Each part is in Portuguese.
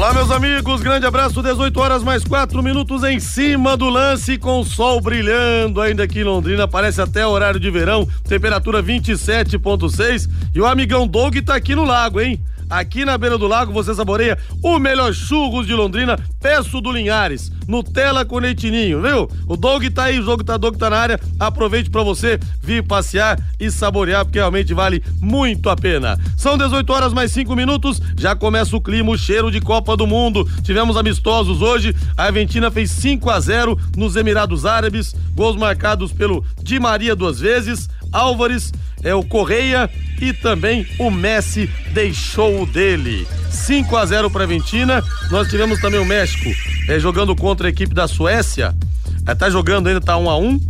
Olá, meus amigos, grande abraço, 18 horas mais 4 minutos em cima do lance, com sol brilhando ainda aqui em Londrina, parece até horário de verão, temperatura 27,6 e o amigão Doug tá aqui no lago, hein? Aqui na beira do lago você saboreia o melhor churros de Londrina, peço do Linhares, Nutella com leitinho, viu? O Doug tá aí, o jogo tá Doug tá na área. Aproveite para você vir passear e saborear, porque realmente vale muito a pena. São 18 horas mais 5 minutos, já começa o clima, o cheiro de Copa do Mundo. Tivemos amistosos hoje. A Argentina fez 5 a 0 nos Emirados Árabes, gols marcados pelo Di Maria duas vezes, Álvares é o Correia e também o Messi deixou o dele. 5 a 0 para a Argentina. Nós tivemos também o México é, jogando contra a equipe da Suécia. É, tá jogando ainda, tá 1 a 1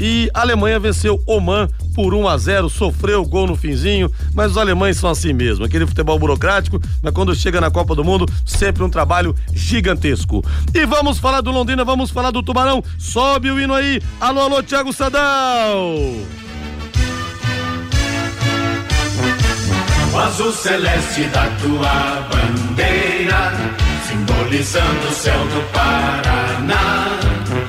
e a Alemanha venceu Oman por 1 a 0, sofreu gol no finzinho, mas os alemães são assim mesmo, aquele futebol burocrático, mas quando chega na Copa do Mundo, sempre um trabalho gigantesco. E vamos falar do Londrina, vamos falar do Tubarão. Sobe o hino aí. Alô, alô, Thiago Sadal. Azul celeste da tua bandeira, simbolizando o céu do Paraná.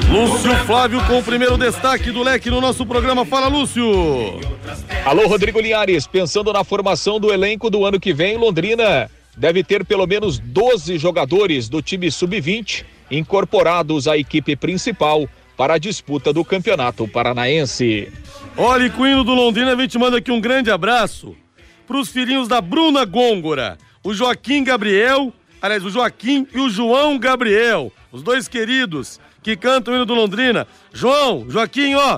Lúcio Flávio com o primeiro destaque do leque no nosso programa. Fala, Lúcio. Alô, Rodrigo Linhares. Pensando na formação do elenco do ano que vem, Londrina deve ter pelo menos 12 jogadores do time sub-20 incorporados à equipe principal para a disputa do Campeonato Paranaense. Olha, Cuino do Londrina, a gente manda aqui um grande abraço para os filhinhos da Bruna Gôngora, o Joaquim Gabriel, aliás, o Joaquim e o João Gabriel, os dois queridos que cantam o hino do Londrina. João, Joaquim, ó,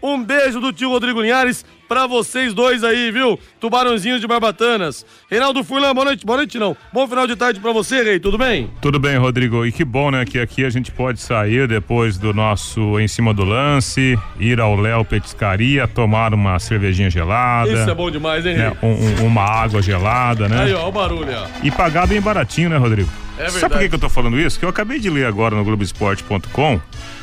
um beijo do tio Rodrigo Linhares pra vocês dois aí, viu? Tubarãozinhos de Barbatanas. Reinaldo Furlan, boa noite. Boa noite, não. Bom final de tarde pra você, Rei. Tudo bem? Tudo bem, Rodrigo. E que bom, né? Que aqui a gente pode sair depois do nosso Em Cima do Lance, ir ao Léo Petiscaria, tomar uma cervejinha gelada. Isso é bom demais, hein, Rei? Né? Um, um, uma água gelada, né? Aí, ó, o barulho, ó. E pagar bem baratinho, né, Rodrigo? É verdade. Sabe por que, que eu tô falando isso? Que eu acabei de ler agora no Globoesporte.com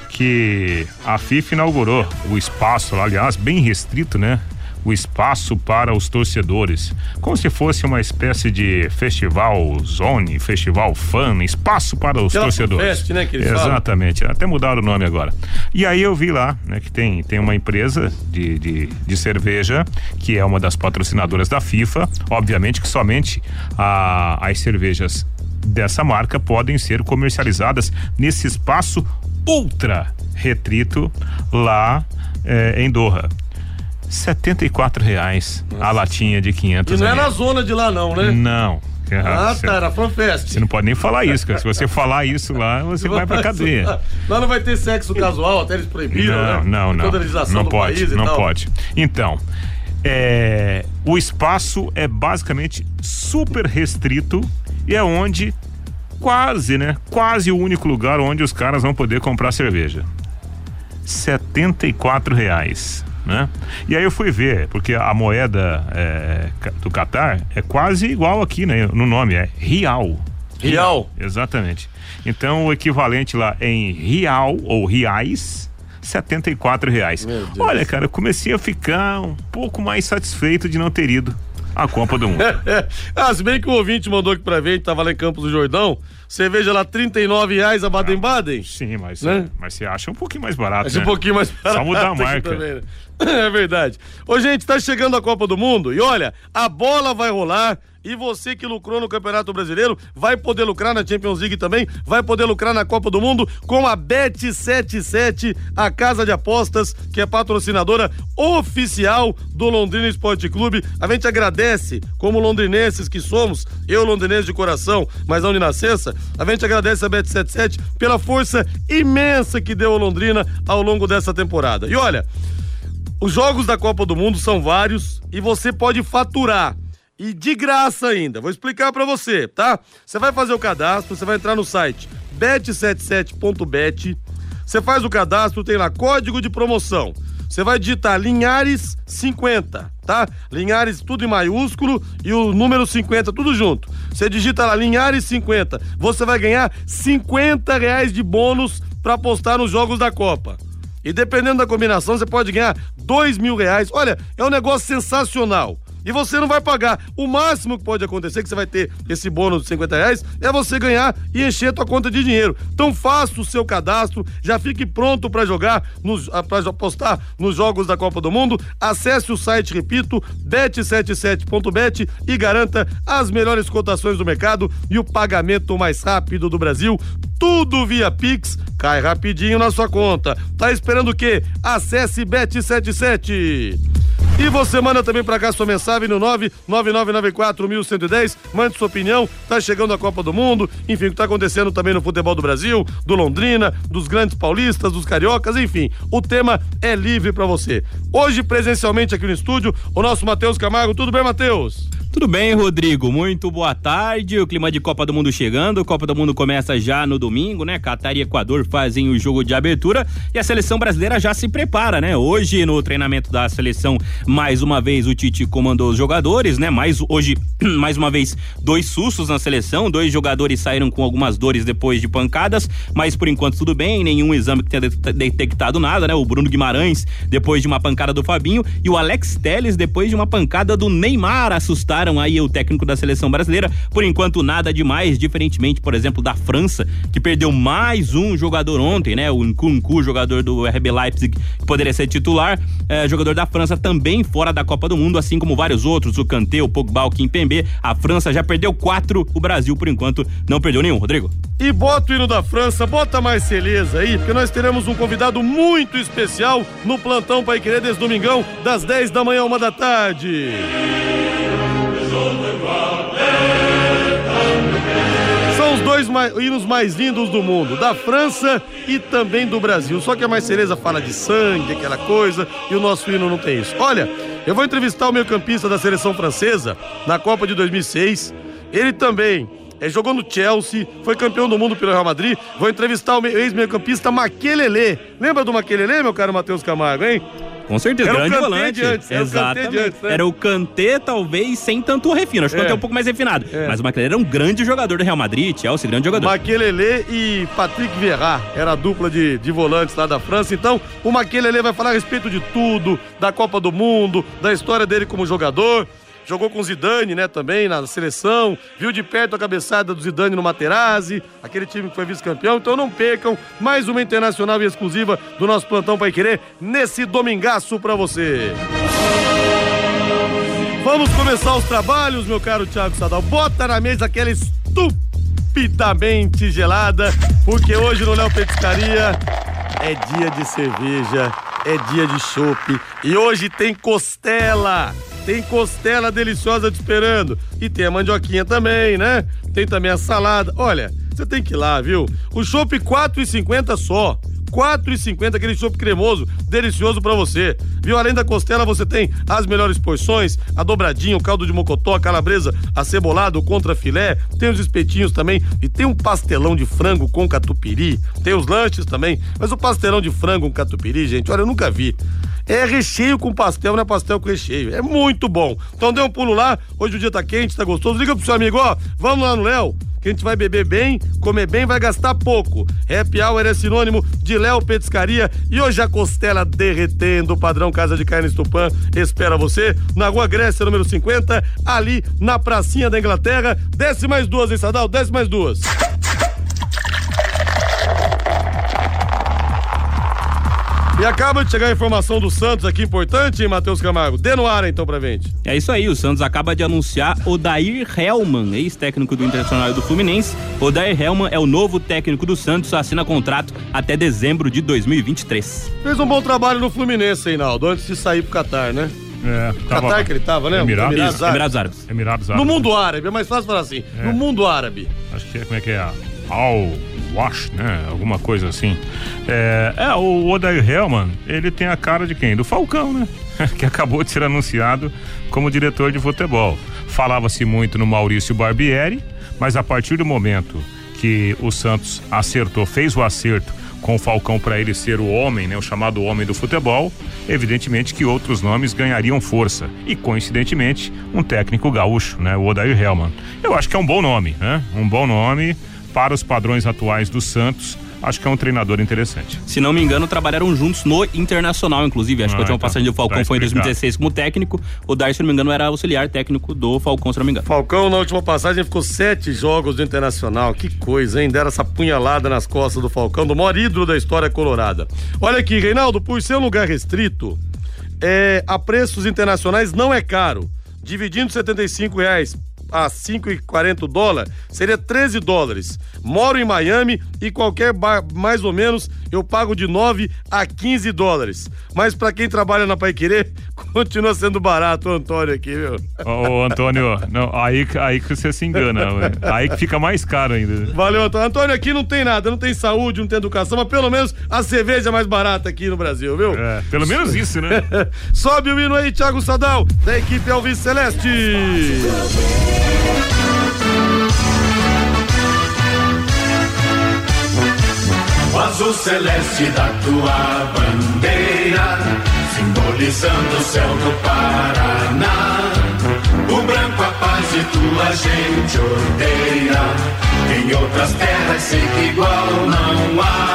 que a FIFA inaugurou o espaço, aliás, bem restrito, né? O espaço para os torcedores, como se fosse uma espécie de festival zone, festival fan, espaço para os Aquela torcedores. Fest, né, que eles falam. Exatamente, até mudaram o nome agora. E aí eu vi lá, né, que tem, tem uma empresa de, de, de cerveja que é uma das patrocinadoras da FIFA, obviamente que somente a, as cervejas dessa marca podem ser comercializadas nesse espaço ultra retrito lá eh, em Doha. 74 reais a latinha de 500 E não é na zona de lá, não, né? Não. Ah, Você- tá, era FanFest. Você não pode nem falar isso, cara. Se você falar isso lá, você vai pra cadeia. Lá não vai ter sexo casual, até eles proibiram, Não, né? não, não. Não do pode, e não tal. pode. Então, é, o espaço é basicamente super restrito e é onde quase, né? Quase o único lugar onde os caras vão poder comprar cerveja. 74 reais. Né? E aí eu fui ver, porque a moeda é, do Catar é quase igual aqui, né? No nome, é Real. Real. Exatamente. Então o equivalente lá em real ou reais, 74 reais. Olha, cara, eu comecei a ficar um pouco mais satisfeito de não ter ido à Copa do Mundo. ah, se bem que o ouvinte mandou aqui pra ver, tava lá em Campos do Jordão, cerveja lá, 39 reais a Baden-Baden. Sim, mas, Né? mas você acha um pouquinho mais barato, Acho né? um pouquinho mais Só mudar a barato marca. também, né? É verdade. Ô, gente, tá chegando a Copa do Mundo e olha, a bola vai rolar e você que lucrou no Campeonato Brasileiro vai poder lucrar na Champions League também, vai poder lucrar na Copa do Mundo com a Bet77, a casa de apostas que é patrocinadora oficial do Londrina Esporte Clube. A gente agradece, como londrinenses que somos, eu londrinense de coração, mas não de nascença, a gente agradece a Bet77 pela força imensa que deu ao Londrina ao longo dessa temporada. E olha, os jogos da Copa do Mundo são vários e você pode faturar. E de graça ainda. Vou explicar pra você, tá? Você vai fazer o cadastro, você vai entrar no site bet77.bet. Você faz o cadastro, tem lá código de promoção. Você vai digitar Linhares 50, tá? Linhares tudo em maiúsculo e o número 50 tudo junto. Você digita lá Linhares 50, você vai ganhar 50 reais de bônus para apostar nos jogos da Copa. E dependendo da combinação, você pode ganhar dois mil reais. Olha, é um negócio sensacional e você não vai pagar. O máximo que pode acontecer, que você vai ter esse bônus de 50 reais, é você ganhar e encher a tua conta de dinheiro. Então faça o seu cadastro, já fique pronto para jogar, ah, para apostar nos jogos da Copa do Mundo. Acesse o site, repito, bet77.bet e garanta as melhores cotações do mercado e o pagamento mais rápido do Brasil. Tudo via Pix, cai rapidinho na sua conta. Tá esperando o quê? Acesse Bet77. E você manda também para cá sua mensagem no 999941110. Mande sua opinião. Tá chegando a Copa do Mundo. Enfim, o que tá acontecendo também no futebol do Brasil, do Londrina, dos grandes paulistas, dos cariocas, enfim. O tema é livre para você. Hoje, presencialmente aqui no estúdio, o nosso Matheus Camargo. Tudo bem, Matheus? Tudo bem, Rodrigo? Muito boa tarde. O clima de Copa do Mundo chegando. Copa do Mundo começa já no domingo, né? Catar e Equador fazem o jogo de abertura e a seleção brasileira já se prepara, né? Hoje, no treinamento da seleção, mais uma vez o Tite comandou os jogadores, né? Mais hoje, mais uma vez, dois sustos na seleção. Dois jogadores saíram com algumas dores depois de pancadas, mas por enquanto tudo bem. Nenhum exame que tenha detectado nada, né? O Bruno Guimarães, depois de uma pancada do Fabinho, e o Alex Teles, depois de uma pancada do Neymar, aí o técnico da seleção brasileira. Por enquanto, nada demais, diferentemente, por exemplo, da França, que perdeu mais um jogador ontem, né? O Nkunku, jogador do RB Leipzig, que poderia ser titular. É, jogador da França também fora da Copa do Mundo, assim como vários outros, o Kanté, o Pogba, o Kimpembe. A França já perdeu quatro, o Brasil, por enquanto, não perdeu nenhum. Rodrigo? E bota o hino da França, bota mais Celeza aí, porque nós teremos um convidado muito especial no plantão Pai Querer desde domingão, das 10 da manhã, uma da tarde. Os dois mais, hinos mais lindos do mundo, da França e também do Brasil. Só que a Mais Cereza fala de sangue, aquela coisa, e o nosso hino não tem isso. Olha, eu vou entrevistar o meio-campista da seleção francesa na Copa de 2006. Ele também é, jogou no Chelsea, foi campeão do mundo pelo Real Madrid. Vou entrevistar o ex-meio-campista Maquelele. Lembra do Maquelele, meu caro Matheus Camargo, hein? Com certeza, era grande volante. Antes, Exatamente. Era o, antes, né? era o Kanté, talvez, sem tanto refino. Acho que é. o Kanté é um pouco mais refinado. É. Mas o Maquelele era um grande jogador do Real Madrid, Chelsea, grande jogador. Maquelele e Patrick Vieira era a dupla de, de volantes lá da França. Então, o Maquelele vai falar a respeito de tudo, da Copa do Mundo, da história dele como jogador jogou com o Zidane, né, também na seleção, viu de perto a cabeçada do Zidane no Materazzi, aquele time que foi vice-campeão, então não percam mais uma internacional e exclusiva do nosso plantão Pai Querer nesse domingaço para você. Vamos começar os trabalhos, meu caro Thiago Sadal. Bota na mesa aquela estupidamente gelada, porque hoje no Léo Petiscaria é dia de cerveja, é dia de chopp e hoje tem costela. Tem costela deliciosa te esperando. E tem a mandioquinha também, né? Tem também a salada. Olha, você tem que ir lá, viu? O chopp 4,50 só. 4,50 aquele chopp cremoso, delicioso para você. Viu? Além da costela, você tem as melhores porções, a dobradinha, o caldo de mocotó, a calabresa acebolado contra filé, tem os espetinhos também e tem um pastelão de frango com catupiry, tem os lanches também, mas o pastelão de frango com catupiry, gente, olha, eu nunca vi. É recheio com pastel, não é pastel com recheio. É muito bom. Então dê um pulo lá. Hoje o dia tá quente, tá gostoso. Liga pro seu amigo, ó. Vamos lá no Léo que a gente vai beber bem, comer bem, vai gastar pouco. Happy Hour é sinônimo de Léo Petiscaria e hoje a costela derretendo, padrão Casa de Carne Tupã espera você na Rua Grécia, número 50, ali na pracinha da Inglaterra. Desce mais duas, hein, Sadal? Desce mais duas. E acaba de chegar a informação do Santos aqui, importante, hein, Matheus Camargo? Dê no ar então pra gente. É isso aí, o Santos acaba de anunciar o Dair Helman, ex-técnico do Internacional e do Fluminense. O Dair Helman é o novo técnico do Santos, assina contrato até dezembro de 2023. Fez um bom trabalho no Fluminense, Reinaldo, antes de sair pro Catar, né? É, tava, Catar que ele tava, né? Emirados, Emirados, Emirados Árabes. Emirados Árabes. No mundo árabe, é mais fácil falar assim. É. No mundo árabe. Acho que é, como é que é? Al Wash, né? Alguma coisa assim. É, é o Odair Hellman, ele tem a cara de quem? Do Falcão, né? que acabou de ser anunciado como diretor de futebol. Falava-se muito no Maurício Barbieri, mas a partir do momento que o Santos acertou, fez o acerto com o Falcão para ele ser o homem, né, o chamado homem do futebol, evidentemente que outros nomes ganhariam força. E coincidentemente, um técnico gaúcho, né, o Odair Hellman. Eu acho que é um bom nome, né? Um bom nome para os padrões atuais do Santos acho que é um treinador interessante. Se não me engano, trabalharam juntos no Internacional, inclusive. Acho ah, que a última então, passagem do Falcão tá foi em 2016 como técnico. O Dar, se não me engano, era auxiliar técnico do Falcão, se não me engano. Falcão, na última passagem, ficou sete jogos do Internacional. Que coisa, hein? Deram essa punhalada nas costas do Falcão, do maior ídolo da história colorada. Olha aqui, Reinaldo, por ser um lugar restrito, é, a preços internacionais não é caro. Dividindo 75 reais a 5,40 dólar, seria 13 dólares. Moro em Miami e qualquer bar, mais ou menos, eu pago de 9 a 15 dólares. Mas para quem trabalha na Paiquerê, continua sendo barato o Antônio aqui, viu? Ô, ô Antônio, não, aí, aí que você se engana, aí que fica mais caro ainda. Valeu, Antônio. Antônio, aqui não tem nada, não tem saúde, não tem educação, mas pelo menos a cerveja é mais barata aqui no Brasil, viu? É, pelo menos isso, né? Sobe o hino aí, Thiago Sadal, da equipe Alves Celeste. O azul celeste da tua bandeira, simbolizando o céu do Paraná. O branco a paz e tua gente odeia. Em outras terras sei que igual não há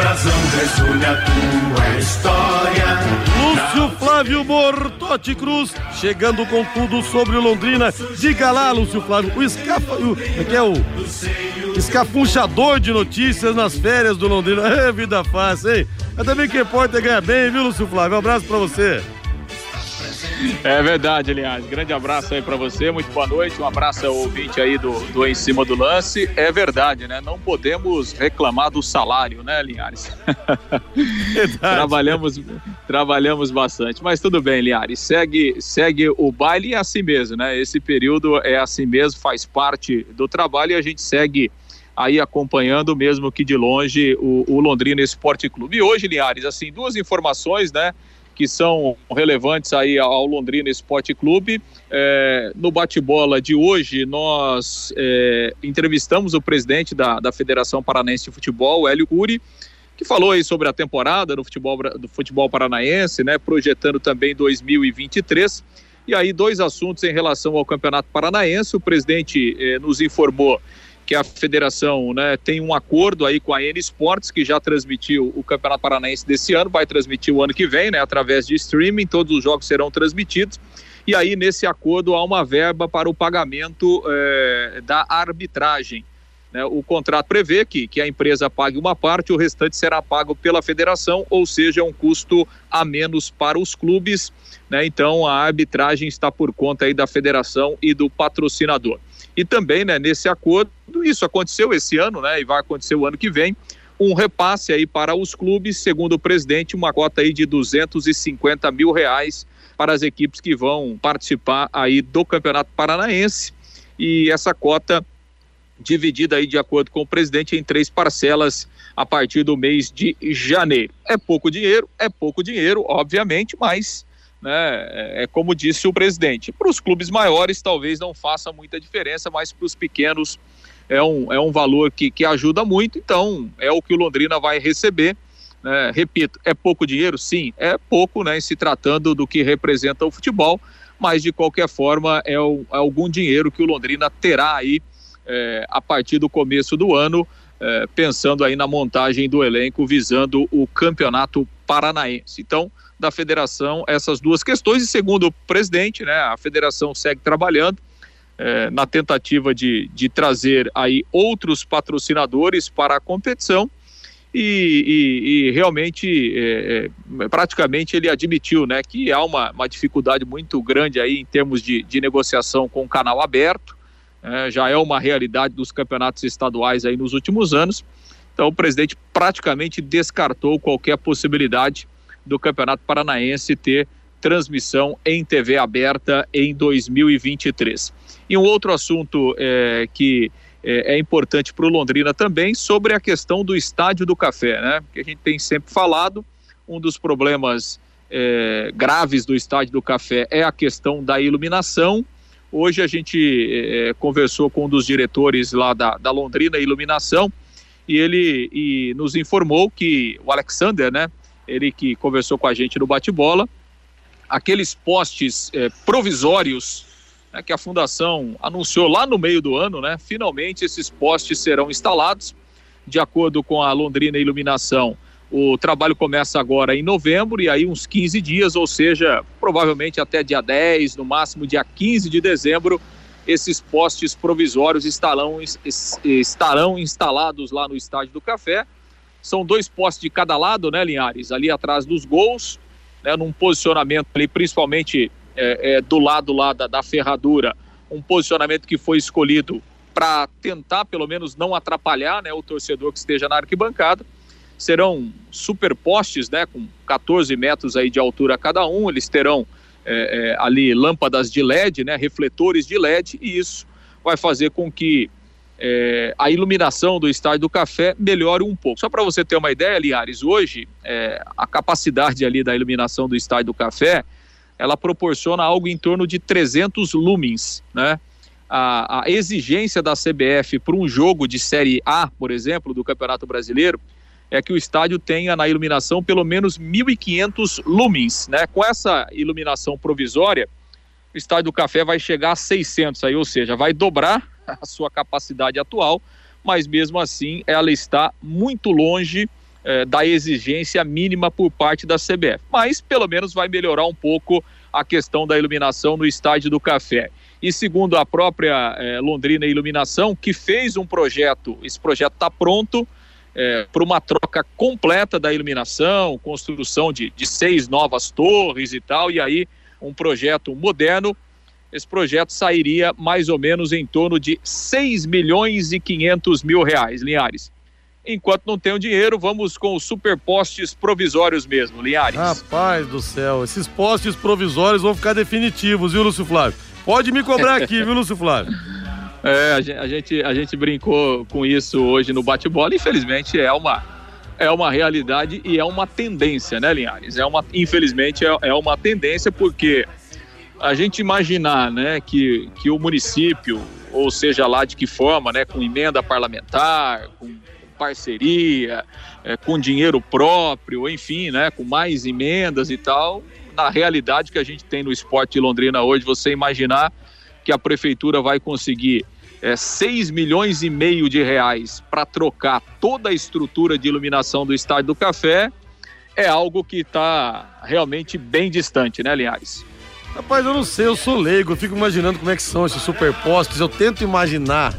brasão resulha a tua história. Lúcio Flávio Bortotti Cruz, chegando com tudo sobre o Londrina. Diga lá, Lúcio Flávio, o escapa. O, é que é o escafunchador de notícias nas férias do Londrina. É vida fácil, hein? Mas também quem pode é ganhar bem, viu, Lúcio Flávio? Um abraço pra você. É verdade, aliás. Grande abraço aí para você, muito boa noite. Um abraço ao ouvinte aí do, do Em Cima do Lance. É verdade, né? Não podemos reclamar do salário, né, Linhares? trabalhamos, trabalhamos bastante. Mas tudo bem, Linhares. Segue, segue o baile e é assim mesmo, né? Esse período é assim mesmo, faz parte do trabalho e a gente segue aí acompanhando, mesmo que de longe, o, o Londrina Esporte Clube. E hoje, Linhares, assim, duas informações, né? Que são relevantes aí ao Londrina Esporte Clube. É, no bate-bola de hoje, nós é, entrevistamos o presidente da, da Federação Paranaense de Futebol, Hélio Curi, que falou aí sobre a temporada do futebol, do futebol paranaense, né, projetando também 2023. E aí, dois assuntos em relação ao Campeonato Paranaense. O presidente eh, nos informou que a federação né, tem um acordo aí com a N Sports, que já transmitiu o Campeonato Paranaense desse ano, vai transmitir o ano que vem, né, através de streaming, todos os jogos serão transmitidos. E aí, nesse acordo, há uma verba para o pagamento é, da arbitragem. Né? O contrato prevê que, que a empresa pague uma parte, o restante será pago pela federação, ou seja, um custo a menos para os clubes. Né? Então, a arbitragem está por conta aí da federação e do patrocinador. E também, né, nesse acordo, isso aconteceu esse ano, né, e vai acontecer o ano que vem, um repasse aí para os clubes, segundo o presidente, uma cota aí de 250 mil reais para as equipes que vão participar aí do Campeonato Paranaense. E essa cota dividida aí de acordo com o presidente em três parcelas a partir do mês de janeiro. É pouco dinheiro, é pouco dinheiro, obviamente, mas né? É, é como disse o presidente. Para os clubes maiores talvez não faça muita diferença, mas para os pequenos é um, é um valor que, que ajuda muito, então é o que o Londrina vai receber. Né? Repito, é pouco dinheiro? Sim, é pouco, né? Se tratando do que representa o futebol, mas de qualquer forma é, o, é algum dinheiro que o Londrina terá aí é, a partir do começo do ano, é, pensando aí na montagem do elenco visando o campeonato paranaense. Então, da federação essas duas questões e segundo o presidente, né, a federação segue trabalhando é, na tentativa de, de trazer aí outros patrocinadores para a competição e, e, e realmente é, é, praticamente ele admitiu né, que há uma, uma dificuldade muito grande aí em termos de, de negociação com o canal aberto, é, já é uma realidade dos campeonatos estaduais aí nos últimos anos. Então o presidente praticamente descartou qualquer possibilidade do Campeonato Paranaense ter transmissão em TV aberta em 2023. E um outro assunto é, que é, é importante para o Londrina também, sobre a questão do Estádio do Café, né? Que a gente tem sempre falado, um dos problemas é, graves do Estádio do Café é a questão da iluminação. Hoje a gente é, conversou com um dos diretores lá da, da Londrina Iluminação e ele e nos informou que o Alexander, né, ele que conversou com a gente no bate-bola, aqueles postes eh, provisórios né, que a fundação anunciou lá no meio do ano, né, finalmente esses postes serão instalados de acordo com a Londrina Iluminação. O trabalho começa agora em novembro e aí uns 15 dias, ou seja, provavelmente até dia 10, no máximo dia 15 de dezembro, esses postes provisórios estarão, estarão instalados lá no Estádio do Café. São dois postes de cada lado, né, Linhares? Ali atrás dos gols, né, num posicionamento ali, principalmente é, é, do lado lá da, da ferradura, um posicionamento que foi escolhido para tentar, pelo menos, não atrapalhar né, o torcedor que esteja na arquibancada. Serão superpostes, né, com 14 metros aí de altura cada um, eles terão é, é, ali lâmpadas de LED, né, refletores de LED, e isso vai fazer com que é, a iluminação do Estádio do Café melhore um pouco. Só para você ter uma ideia, Liares, hoje é, a capacidade ali da iluminação do Estádio do Café, ela proporciona algo em torno de 300 lumens, né? A, a exigência da CBF para um jogo de Série A, por exemplo, do Campeonato Brasileiro, é que o estádio tenha na iluminação pelo menos 1.500 lumens, né? Com essa iluminação provisória, o estádio do Café vai chegar a 600 aí, ou seja, vai dobrar a sua capacidade atual, mas mesmo assim ela está muito longe eh, da exigência mínima por parte da CBF. Mas pelo menos vai melhorar um pouco a questão da iluminação no estádio do Café. E segundo a própria eh, Londrina Iluminação, que fez um projeto, esse projeto está pronto, é, para uma troca completa da iluminação, construção de, de seis novas torres e tal, e aí um projeto moderno. Esse projeto sairia mais ou menos em torno de 6 milhões e 500 mil reais, Linhares. Enquanto não tem o dinheiro, vamos com os superpostes provisórios mesmo, Linhares. Rapaz do céu, esses postes provisórios vão ficar definitivos, viu, Lúcio Flávio? Pode me cobrar aqui, viu, Lúcio Flávio? É, a gente, a gente brincou com isso hoje no bate-bola. Infelizmente é uma, é uma realidade e é uma tendência, né, Linhares? É uma, infelizmente é, é uma tendência porque a gente imaginar, né, que, que o município, ou seja lá de que forma, né, com emenda parlamentar, com parceria, é, com dinheiro próprio, enfim, né, com mais emendas e tal, na realidade que a gente tem no esporte de Londrina hoje, você imaginar que a prefeitura vai conseguir é, 6 milhões e meio de reais para trocar toda a estrutura de iluminação do Estádio do Café é algo que está realmente bem distante, né, Linhares? Rapaz, eu não sei, eu sou leigo, eu fico imaginando como é que são esses superpostes, eu tento imaginar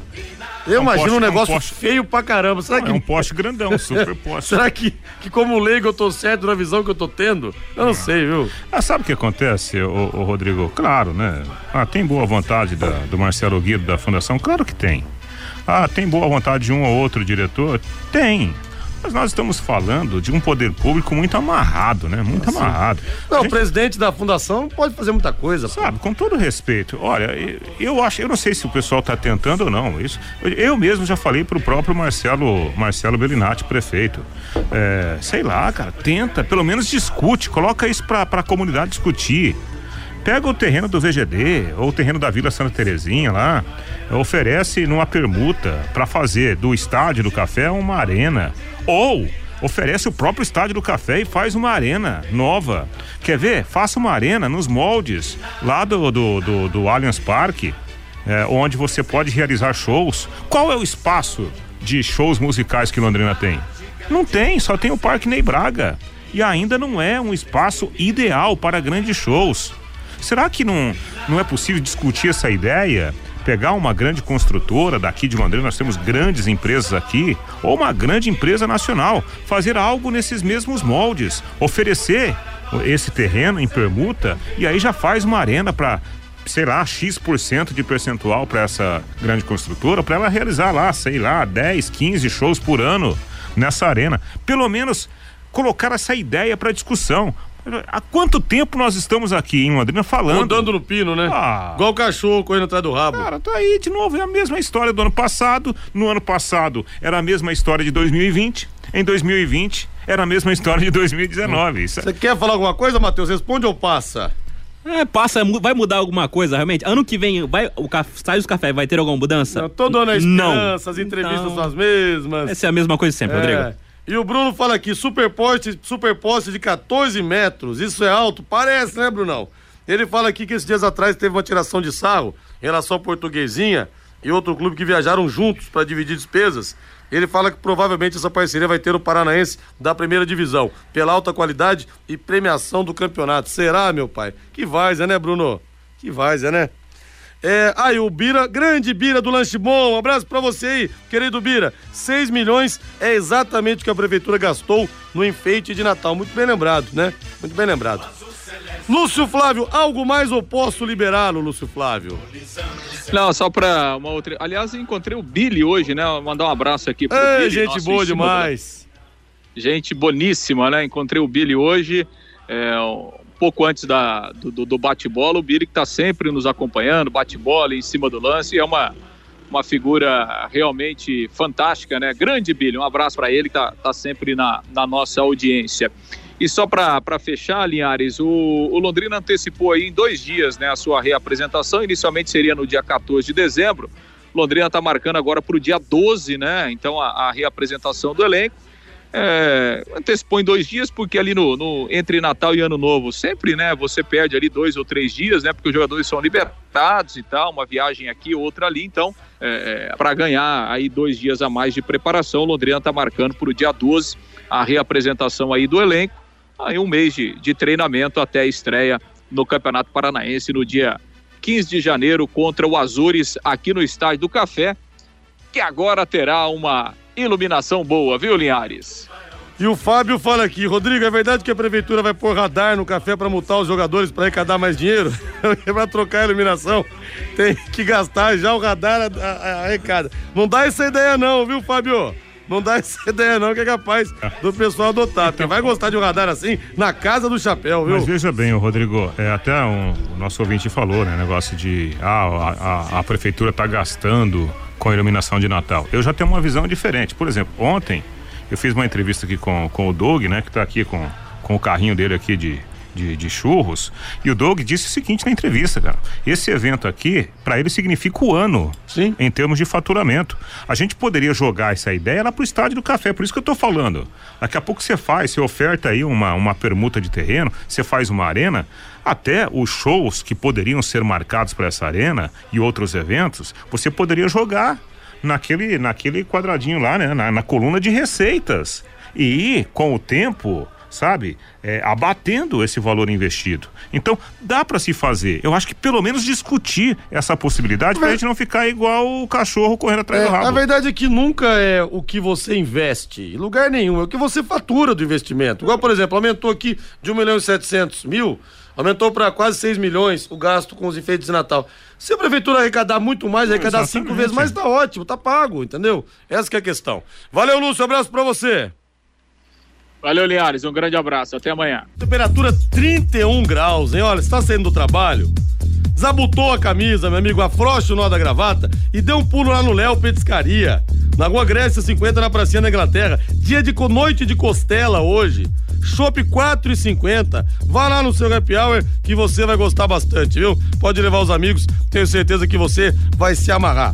eu é um imagino poste, um negócio é um feio pra caramba. Será não, que... É um poste grandão, super poste. Será que, que como leigo eu tô certo na visão que eu tô tendo? Eu não, sei, viu? Ah, sabe o que acontece, o, o Rodrigo? Claro, né? Ah, tem boa vontade da, do Marcelo Guido da Fundação? Claro que tem. Ah, tem boa vontade de um ou outro diretor? Tem. Mas nós estamos falando de um poder público muito amarrado, né? Muito assim. amarrado. Não, gente... o presidente da fundação pode fazer muita coisa. Sabe, pô. com todo respeito. Olha, eu acho, eu não sei se o pessoal está tentando ou não. Isso, eu mesmo já falei para o próprio Marcelo, Marcelo Bellinati, prefeito. É, sei lá, cara, tenta, pelo menos discute, coloca isso para a comunidade discutir. Pega o terreno do VGD ou o terreno da Vila Santa Terezinha lá, oferece numa permuta para fazer do estádio do café uma arena ou oferece o próprio estádio do café e faz uma arena nova. Quer ver? Faça uma arena nos moldes lá do, do, do, do Allianz Parque, é, onde você pode realizar shows. Qual é o espaço de shows musicais que Londrina tem? Não tem, só tem o Parque Ney Braga. E ainda não é um espaço ideal para grandes shows. Será que não, não é possível discutir essa ideia? Pegar uma grande construtora daqui de Londrina, nós temos grandes empresas aqui, ou uma grande empresa nacional, fazer algo nesses mesmos moldes, oferecer esse terreno em permuta e aí já faz uma arena para sei lá, X% de percentual para essa grande construtora, para ela realizar lá, sei lá, 10, 15 shows por ano nessa arena. Pelo menos colocar essa ideia para discussão. Há quanto tempo nós estamos aqui em Londrina falando? Rodando no pino, né? Ah, Igual o cachorro correndo atrás do rabo. Cara, tá aí de novo, é a mesma história do ano passado. No ano passado era a mesma história de 2020. Em 2020 era a mesma história de 2019. Você quer falar alguma coisa, Matheus? Responde ou passa? É, passa, vai mudar alguma coisa realmente? Ano que vem, vai, o sai os café, vai ter alguma mudança? Não, tô dando a Não. esperança, as entrevistas Então, são as mesmas. Essa é a mesma coisa sempre, É. Rodrigo. E o Bruno fala aqui, superposte, superposte de 14 metros, isso é alto? Parece, né, Brunão? Ele fala aqui que esses dias atrás teve uma tiração de sarro em relação ao Portuguesinha e outro clube que viajaram juntos para dividir despesas. Ele fala que provavelmente essa parceria vai ter o Paranaense da primeira divisão, pela alta qualidade e premiação do campeonato. Será, meu pai? Que várzea, né, Bruno? Que várzea, né? É, aí o Bira, grande Bira do Lanche Bom, um abraço pra você aí, querido Bira. 6 milhões é exatamente o que a prefeitura gastou no enfeite de Natal. Muito bem lembrado, né? Muito bem lembrado. Lúcio Flávio, algo mais ou posso liberá-lo, Lúcio Flávio? Não, só pra uma outra. Aliás, encontrei o Billy hoje, né? Mandar um abraço aqui pro Ei, Billy. gente nosso boa cima demais. do- Gente boníssima, né? Encontrei o Billy hoje, é, pouco antes da, do, do- bate-bola. O Billy que tá sempre nos acompanhando, bate-bola em cima do lance. É uma, uma figura realmente fantástica, né? Grande Billy, um abraço pra ele que tá, tá sempre na, na nossa audiência. E só para fechar, Linhares, o, o Londrina antecipou aí em dois dias né, a sua reapresentação. Inicialmente seria no dia 14 de dezembro. Londrina está marcando agora para o dia 12, né? Então a, a reapresentação do elenco. É, antecipou em dois dias, porque ali no, no- entre Natal e Ano Novo, sempre, né? Você perde ali dois ou três dias, né? Porque os jogadores são libertados e tal, uma viagem aqui, outra ali. Então, para ganhar aí dois dias a mais de preparação, o Londrina está marcando para o dia 12 a reapresentação aí do elenco. Aí um mês de, de treinamento até a estreia no Campeonato Paranaense no dia 15 de janeiro contra o Azures aqui no Estádio do Café, que agora terá uma iluminação boa, viu, Linhares? E o Fábio fala aqui, Rodrigo, é verdade que a prefeitura vai pôr radar no café pra multar os jogadores pra arrecadar mais dinheiro? pra trocar a iluminação, tem que gastar já o radar arrecada. Não dá essa ideia não, viu, Fábio? Não dá essa ideia não, que é capaz do pessoal adotar. Porque vai gostar de um radar assim na casa do chapéu, viu? Mas veja bem, Rodrigo, é, até um- o nosso ouvinte falou, né? Negócio de ah, a, a- a prefeitura tá gastando com a iluminação de Natal. Eu já tenho uma visão diferente. Por exemplo, ontem eu fiz uma entrevista aqui com, com o Doug, né? Que tá aqui com, com o carrinho dele aqui de, de, de churros. E o Doug disse o seguinte na entrevista, cara. Esse evento aqui, para ele, significa o ano. Sim. Em termos de faturamento. A gente poderia jogar essa ideia lá pro estádio do café. Por isso que eu tô falando. Daqui a pouco você faz, você oferta aí uma, uma permuta de terreno, você faz uma arena. Até os shows que poderiam ser marcados para essa arena e outros eventos, você poderia jogar naquele, naquele quadradinho lá, né? Na, na coluna de receitas. E com o tempo, sabe, é, abatendo esse valor investido. Então, dá para se fazer. Eu acho que pelo menos discutir essa possibilidade pra gente não ficar igual o cachorro correndo atrás É, do rabo. a verdade é que nunca é o que você investe, em lugar nenhum, é o que você fatura do investimento. Igual, por exemplo, aumentou aqui de 1 milhão e 700 mil, aumentou para quase 6 milhões o gasto com os enfeites de Natal. Se a prefeitura arrecadar muito mais, arrecadar cinco Exatamente. vezes mais, tá ótimo, tá pago, entendeu? Essa que é a questão. Valeu, Lúcio, abraço pra você. Valeu, Linhares, um grande abraço, até amanhã. Temperatura 31 graus, hein? Olha, você tá saindo do trabalho, desabotou a camisa, meu amigo, afrouxa o nó da gravata e deu um pulo lá no Léo Petiscaria. Na Rua Grécia 50, na Pracinha da Inglaterra. Dia de noite de costela hoje. Chopp 4,50. Vá lá no seu happy hour que você vai gostar bastante, viu? Pode levar os amigos, tenho certeza que você vai se amarrar.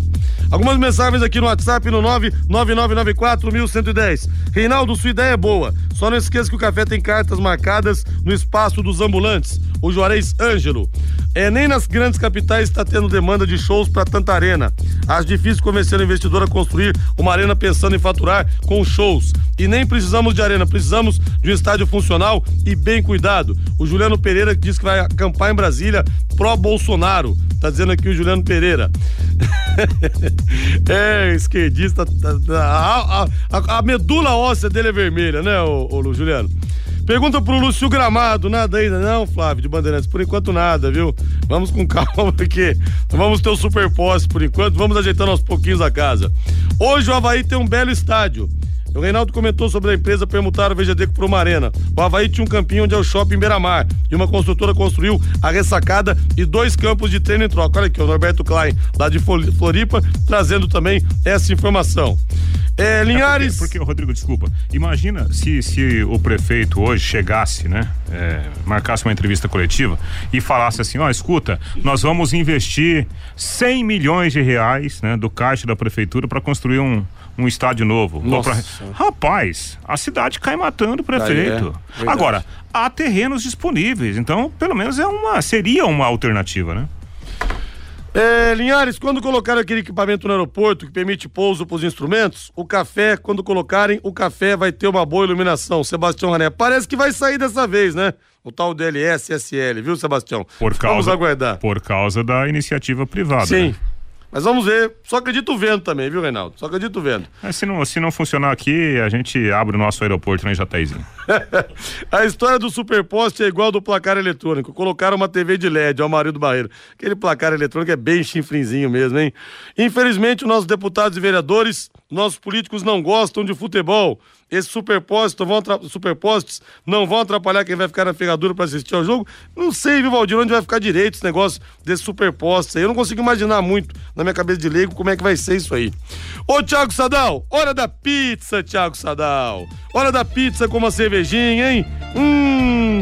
Algumas mensagens aqui no WhatsApp no 99994-1110. Reinaldo, sua ideia é boa. Só não esqueça que o café tem cartas marcadas no espaço dos ambulantes. O Juarez Ângelo. É, nem nas grandes capitais está tendo demanda de shows para tanta arena. Acho difícil convencer o investidor a construir uma arena pensando em faturar com shows. E nem precisamos de arena, precisamos de um estádio funcional e bem cuidado. O Juliano Pereira diz que vai acampar em Brasília pró-Bolsonaro. Tá dizendo aqui o Juliano Pereira. é, esquerdista. tá- tá- A, a- a- medula óssea dele é vermelha, né, ô, ô Juliano? Pergunta pro Lúcio Gramado, nada ainda não, Flávio, de Bandeirantes, por enquanto nada, viu? Vamos com calma, porque vamos ter o super posse por enquanto, vamos ajeitando aos pouquinhos a casa. Hoje o Havaí tem um belo estádio. O Reinaldo comentou sobre a empresa permutar o VGD por uma arena. O Havaí tinha um campinho onde é o shopping Beira-Mar. E uma construtora construiu a ressacada e dois campos de treino em troca. Olha aqui, o Norberto Klein, lá de Floripa, trazendo também essa informação. É, Linhares. É porque, porque, Rodrigo, desculpa. Imagina se, se o prefeito hoje chegasse, né? É, marcasse uma entrevista coletiva e falasse assim: ó, escuta, nós vamos investir 100 milhões de reais né, do caixa da prefeitura para construir um, um estádio novo. Pra... Rapaz, a cidade cai matando o prefeito. É, Agora, há terrenos disponíveis, então pelo menos é uma seria uma alternativa, né? É, Linhares, quando colocar aquele equipamento no aeroporto que permite pouso para os instrumentos, o café, quando colocarem, o café vai ter uma boa iluminação. Sebastião Rané, parece que vai sair dessa vez, né? O tal DLS SL, viu, Sebastião? Por causa, Vamos aguardar. Por causa da iniciativa privada. Sim. Né? Mas vamos ver. Só acredito vendo também, viu, Reinaldo? Só acredito vendo. É, se, não, se não funcionar aqui, a gente abre o nosso aeroporto né, Jataizinho. a história do superposte é igual do placar eletrônico. Colocaram uma TV de LED, ao marido Barreiro. Aquele placar eletrônico é bem chifrinzinho mesmo, hein? Infelizmente, nossos deputados e vereadores, nossos políticos não gostam de futebol. Esses superpostos, vão superpostos não vão atrapalhar quem vai ficar na ferradura para assistir ao jogo? Não sei, viu, Valdir, onde vai ficar direito esse negócio desses superpostos aí. Eu não consigo imaginar muito na minha cabeça de leigo como é que vai ser isso aí. Ô, Thiago Sadal, hora da pizza, Thiago Sadal. Hora da pizza com uma cervejinha, hein? Hum.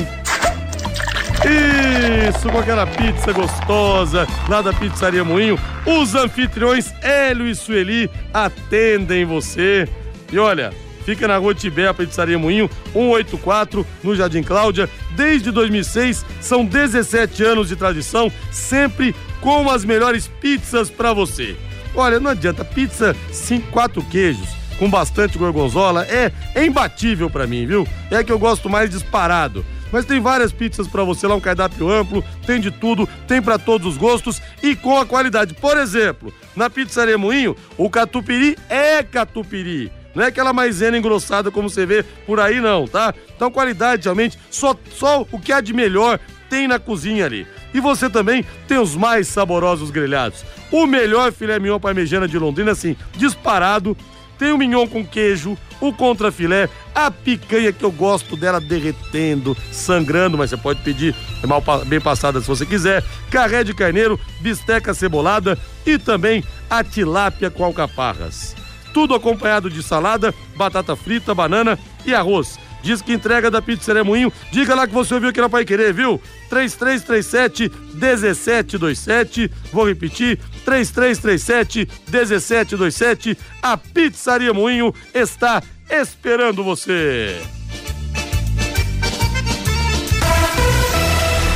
Isso, com aquela pizza gostosa lá da Pizzaria Moinho. Os anfitriões Hélio e Sueli atendem você. E olha, Fica na rua Tibé, Pizzaria Moinho, 184, no Jardim Cláudia. Desde 2006, são 17 anos de tradição, sempre com as melhores pizzas para você. Olha, não adianta, pizza 5, 4 queijos, com bastante gorgonzola, é, é imbatível para mim, viu? É que eu gosto mais disparado. Mas tem várias pizzas para você lá, um cardápio amplo, tem de tudo, tem para todos os gostos e com a qualidade. Por exemplo, na Pizzaria Moinho, o catupiry é catupiry não é aquela maisena engrossada como você vê por aí, não, tá? Então, qualidade, realmente, só, só o que há de melhor tem na cozinha ali. E você também tem os mais saborosos grelhados. O melhor filé mignon parmegiana de Londrina, assim, disparado. Tem o mignon com queijo, o contrafilé, a picanha que eu gosto dela derretendo, sangrando, mas você pode pedir mal, bem passada se você quiser, carré de carneiro, bisteca cebolada e também a tilápia com alcaparras tudo acompanhado de salada, batata frita, banana e arroz. Diz que entrega da Pizzaria Moinho. Diga lá que você ouviu aqui na Pai Querer, viu? 3337 1727. Vou repetir: 3337 1727. A Pizzaria Moinho está esperando você.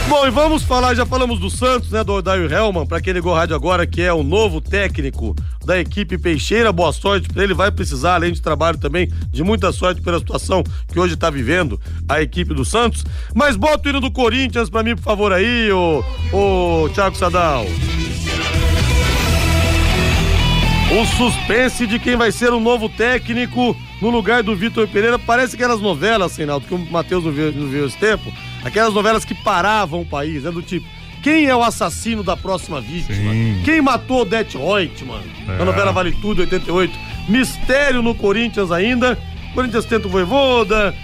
Bom, e vamos falar, já falamos do Santos, né, do Odair Helman, para quem ligou rádio agora, que é o novo técnico da equipe Peixeira. Boa sorte para ele, vai precisar, além de trabalho também, de muita sorte pela situação que hoje está vivendo a equipe do Santos. Mas bota o hino do Corinthians para mim, por favor, aí, ô, ô Thiago Sadal. O suspense de quem vai ser o novo técnico no lugar do Vitor Pereira. Parece aquelas novelas, Reinaldo, que o Matheus não viu, não viu esse tempo Aquelas novelas que paravam o país, né? Do tipo, quem é o assassino da próxima vítima? Sim. Quem matou Odete Reutemann? É. Na novela Vale Tudo, 88. Mistério no Corinthians ainda. Corinthians tenta o Voivoda.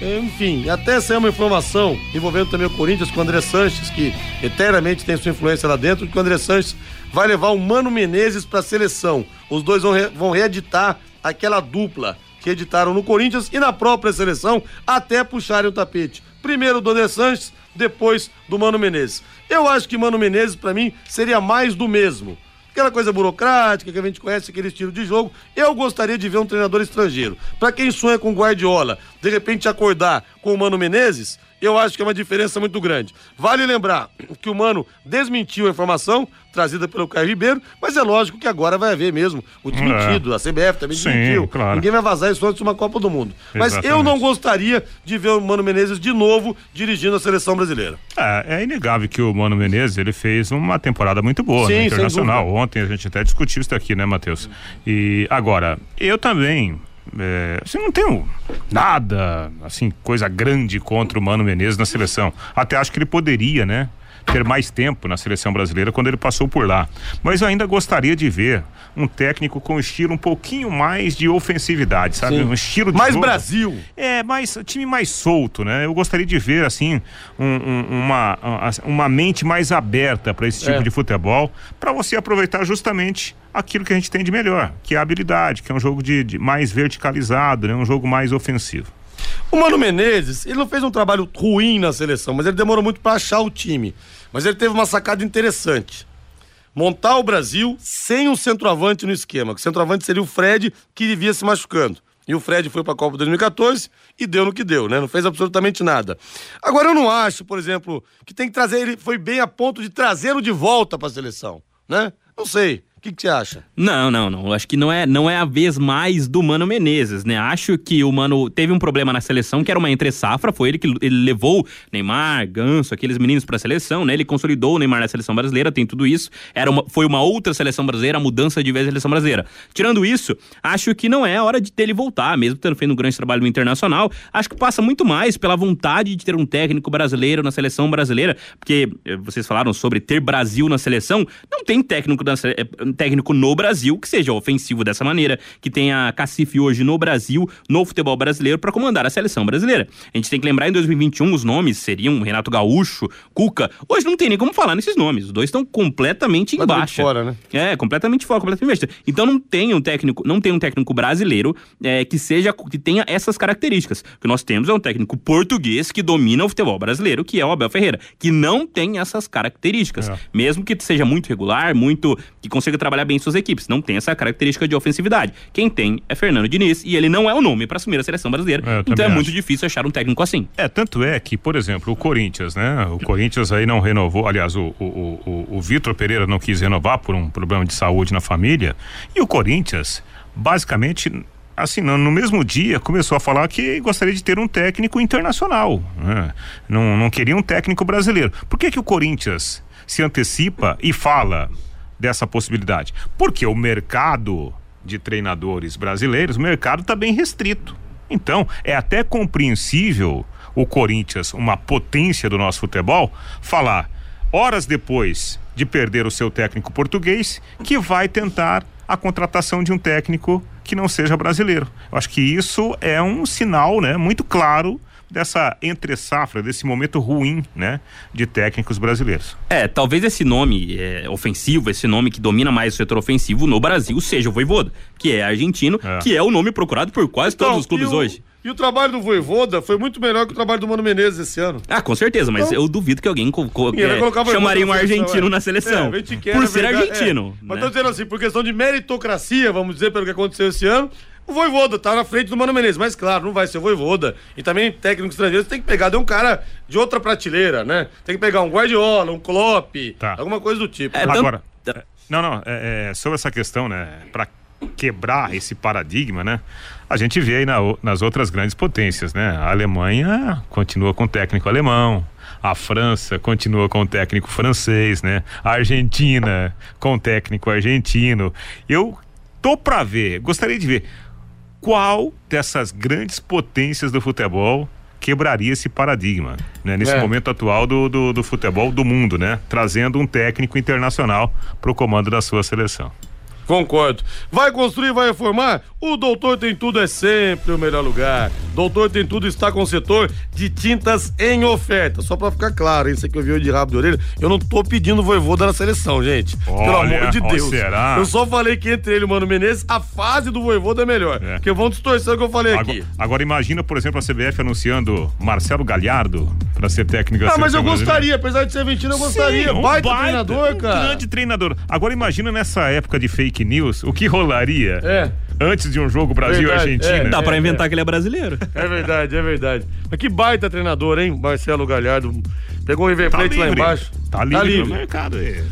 Enfim, até saiu uma informação envolvendo também o Corinthians com o André Sanches, que eternamente tem sua influência lá dentro, que o André Sanches vai levar o Mano Menezes para a seleção. Os dois vão, re vão reeditar aquela dupla que editaram no Corinthians e na própria seleção até puxarem o tapete. Primeiro do André Sanches, depois do Mano Menezes. Eu acho que Mano Menezes, para mim, seria mais do mesmo. Aquela coisa burocrática que a gente conhece, aquele estilo de jogo. Eu gostaria de ver um treinador estrangeiro. Para quem sonha com Guardiola, de repente acordar com o Mano Menezes, eu acho que é uma diferença muito grande. Vale lembrar que o Mano desmentiu a informação trazida pelo Caio Ribeiro, mas é lógico que agora vai haver mesmo o desmentido. É. A CBF também Sim, desmentiu. Claro. Ninguém vai vazar isso antes de uma Copa do Mundo. Mas Exatamente. eu não gostaria de ver o Mano Menezes de novo dirigindo a seleção brasileira. É, é inegável que o Mano Menezes ele fez uma temporada muito boa Sim, internacional. Ontem a gente até discutiu isso aqui, né, Matheus? E agora, eu também é, assim, não tenho nada, assim, coisa grande contra o Mano Menezes na seleção. Até acho que ele poderia, né? Ter mais tempo na seleção brasileira quando ele passou por lá. Mas eu ainda gostaria de ver um técnico com estilo um pouquinho mais de ofensividade, sabe? Sim. Um estilo de Mais jogo- Brasil. é, mais time mais solto, né? Eu gostaria de ver assim um- um- uma, uma mente mais aberta para esse tipo É. de futebol, para você aproveitar justamente aquilo que a gente tem de melhor, que é a habilidade, que é um jogo de, de mais verticalizado, né? Um jogo mais ofensivo. O Mano Menezes, ele não fez um trabalho ruim na seleção, mas ele demorou muito pra achar o time. Mas ele teve uma sacada interessante. Montar o Brasil sem um centroavante no esquema. que O centroavante seria o Fred, que vivia se machucando. E o Fred foi pra Copa 2014 e deu no que deu, né? Não fez absolutamente nada. Agora eu não acho, por exemplo, que tem que trazer ele foi bem a ponto de trazê-lo de volta pra seleção, né? Não sei. O que você acha? Não, não, não. Acho que não é, não é a vez mais do Mano Menezes, né? Acho que o Mano teve um problema na seleção, que era uma entre-safra. Foi ele que ele levou Neymar, Ganso, aqueles meninos pra seleção, né? Ele consolidou o Neymar na seleção brasileira, tem tudo isso. Era uma, foi uma outra seleção brasileira, a mudança de vez da seleção brasileira. Tirando isso, acho que não é hora de dele voltar, mesmo tendo feito um grande trabalho internacional. Acho que passa muito mais pela vontade de ter um técnico brasileiro na seleção brasileira, porque eh, vocês falaram sobre ter Brasil na seleção. Não tem técnico, na, sele- eh, técnico no Brasil que seja ofensivo dessa maneira, que tenha cacife hoje no Brasil, no futebol brasileiro, para comandar a seleção brasileira. A gente tem que lembrar em 2021 os nomes seriam Renato Gaúcho, Cuca. Hoje não tem nem como falar nesses nomes. Os dois estão completamente em Completamente baixa. fora, né? É, completamente fora, completamente baixa. Então não tem um técnico, não tem um técnico brasileiro é, que seja que tenha essas características. O que nós temos é um técnico português que domina o futebol brasileiro, que é o Abel Ferreira, que não tem essas características. É. Mesmo que seja muito regular, muito que consiga trabalhar bem suas equipes, não tem essa característica de ofensividade. Quem tem é Fernando Diniz e ele não é o nome para assumir a seleção brasileira. É, então é também muito acho. difícil achar um técnico assim. É, tanto é que, por exemplo, o Corinthians, né? O Corinthians aí não renovou, aliás, o, o, o, o Vitor Pereira não quis renovar por um problema de saúde na família. E o Corinthians, basicamente, assim, no, no mesmo dia, começou a falar que gostaria de ter um técnico internacional. né? Não, não queria um técnico brasileiro. Por que, que o Corinthians se antecipa e fala dessa possibilidade? Porque o mercado de treinadores brasileiros, o mercado está bem restrito. Então, é até compreensível o Corinthians, uma potência do nosso futebol, falar horas depois de perder o seu técnico português, que vai tentar a contratação de um técnico que não seja brasileiro. Eu acho que isso é um sinal, né, muito claro dessa entre safra, desse momento ruim, né, de técnicos brasileiros. É, talvez esse nome é, ofensivo, esse nome que domina mais o setor ofensivo no Brasil seja o Voivoda, que é argentino, É. que é o nome procurado por quase todos os clubes Então, e o- hoje. E o trabalho do Voivoda foi muito melhor que o trabalho do Mano Menezes esse ano. Ah, com certeza, mas eu duvido que alguém é, chamaria um na seleção, argentino é. na seleção. É, por ser verdade, argentino. é. Mas né? tô dizendo assim, por questão de meritocracia, vamos dizer, pelo que aconteceu esse ano, o Voivoda tá na frente do Mano Menezes. Mas claro, não vai ser o Voivoda. E também técnico estrangeiro tem que pegar de um cara de outra prateleira, né? Tem que pegar um Guardiola, um Klopp, Tá. alguma coisa do tipo. É, tanto- Agora, é, não, não, é, é, sobre essa questão, né, para quebrar esse paradigma, né, a gente vê aí na nas outras grandes potências, né, a Alemanha continua com o técnico alemão, a França continua com o técnico francês, né, a Argentina com o técnico argentino. Eu tô para ver, gostaria de ver qual dessas grandes potências do futebol quebraria esse paradigma, né? Nesse É. momento atual do, do, do futebol do mundo, né? Trazendo um técnico internacional para o comando da sua seleção. Concordo. Vai construir, vai reformar? O Doutor Tem Tudo é sempre o melhor lugar. Doutor Tem Tudo está com o setor de tintas em oferta. Só pra ficar claro? Isso aqui eu vi hoje de rabo de orelha. Eu não tô pedindo voivoda na seleção, gente. Pelo Olha, amor de Deus. será? Eu só falei que entre ele e o Mano Menezes, a fase do voivoda é melhor. É. Porque vão distorcer o que eu falei Agora, aqui. agora imagina, por exemplo, a CBF anunciando Marcelo Galhardo para ser técnico da Ah, mas eu brasileira. gostaria, apesar de ser argentino, eu gostaria. Sim, um baita, treinador, um cara. grande treinador. Agora imagina nessa época de fake news, o que rolaria É. antes de um jogo Brasil e Argentina? é. Dá pra inventar que ele é brasileiro. É verdade, é verdade. Mas que baita treinador, hein? Marcelo Galhardo. Pegou o River Tá Plate lá livre. embaixo. Tá livre, no mercado. é.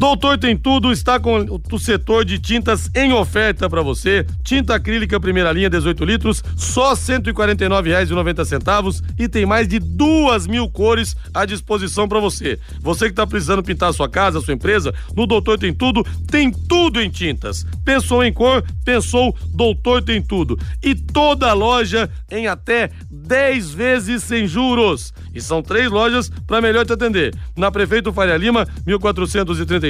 Doutor Tem Tudo está com o setor de tintas em oferta para você. Tinta acrílica primeira linha, 18 litros, só R$ 149,90 e tem mais de duas mil cores à disposição para você. Você que está precisando pintar sua casa, sua empresa, no Doutor Tem Tudo, tem tudo em tintas. Pensou em cor? Pensou Doutor Tem Tudo. E toda loja em até 10 vezes sem juros. E são três lojas para melhor te atender. Na Prefeito Faria Lima,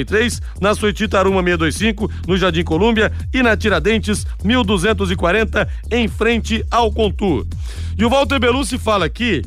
1433, na Suetita Aruma 625, no Jardim Colúmbia e na Tiradentes 1240, em frente ao Contur. E o Walter Belucci fala aqui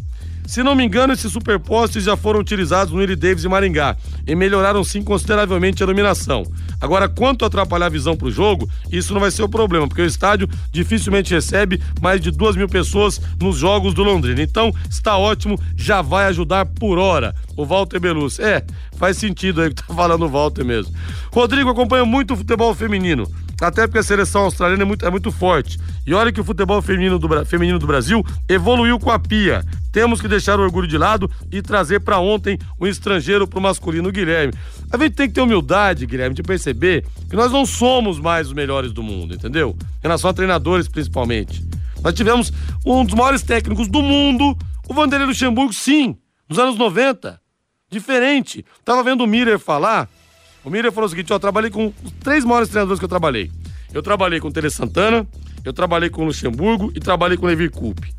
se não me engano, esses superpostes já foram utilizados no Willie Davis e Maringá e melhoraram sim consideravelmente a iluminação. Agora, quanto atrapalhar a visão para o jogo, isso não vai ser o problema, porque o estádio dificilmente recebe mais de duas mil pessoas nos jogos do Londrina. Então, está ótimo, já vai ajudar por hora. O Walter Belucci. É, faz sentido aí que tá falando o Walter mesmo. Rodrigo acompanha muito o futebol feminino. Até porque a seleção australiana é muito, é muito forte. E olha que o futebol feminino do, feminino do Brasil evoluiu com a pia. Temos que deixar o orgulho de lado e trazer para ontem um estrangeiro pro masculino, Guilherme. A gente tem que ter humildade, Guilherme, de perceber que nós não somos mais os melhores do mundo, entendeu? Em relação a treinadores, principalmente. Nós tivemos um dos maiores técnicos do mundo, o Vanderlei Luxemburgo, sim, nos anos 90. Diferente. Tava vendo o Miller falar o Miller falou o seguinte: ó, trabalhei com os três maiores treinadores que eu trabalhei. Eu trabalhei com o Tele Santana, eu trabalhei com o Luxemburgo e trabalhei com o Levi Coupe.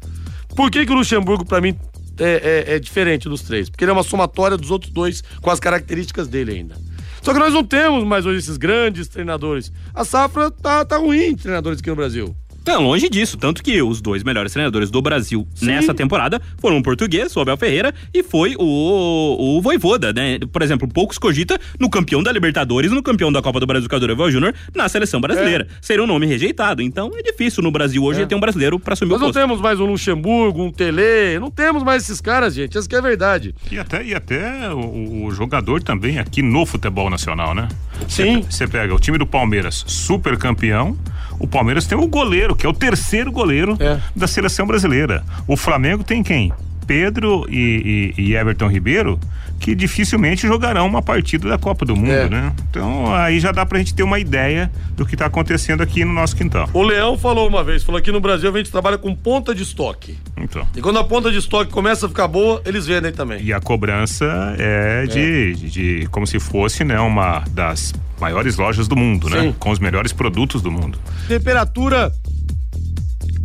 Por que, que o Luxemburgo, para mim, é, é, é, diferente dos três? Porque ele é uma somatória dos outros dois com as características dele ainda. Só que nós não temos mais hoje esses grandes treinadores. A safra tá, tá ruim de treinadores aqui no Brasil. Não, longe disso. Tanto que os dois melhores treinadores do Brasil Sim. nessa temporada foram um português, o Abel Ferreira, e foi o, o Voivoda, né? Por exemplo, poucos cogita no campeão da Libertadores no campeão da Copa do Brasil, que é o Dorival Júnior, na seleção brasileira. É. Seria um nome rejeitado. Então é difícil no Brasil hoje é. ter um brasileiro para assumir Nós o posto. não temos mais um Luxemburgo, um Tele, não temos mais esses caras, gente. Essa que é verdade. E até, e até o, o jogador também aqui no futebol nacional, né? Sim. Você pega o time do Palmeiras, super campeão, o Palmeiras tem o goleiro, que é o terceiro goleiro é. da seleção brasileira. O Flamengo tem quem? Pedro e, e, e, Everton Ribeiro, que dificilmente jogarão uma partida da Copa do Mundo, é. né? Então aí já dá pra gente ter uma ideia do que tá acontecendo aqui no nosso quintal. O Leão falou uma vez, falou aqui no Brasil a gente trabalha com ponta de estoque. Então. E quando a ponta de estoque começa a ficar boa, eles vendem também. E a cobrança é de, é. de, de como se fosse, né, uma das maiores lojas do mundo, né? Sim. né? Com os melhores produtos do mundo. Temperatura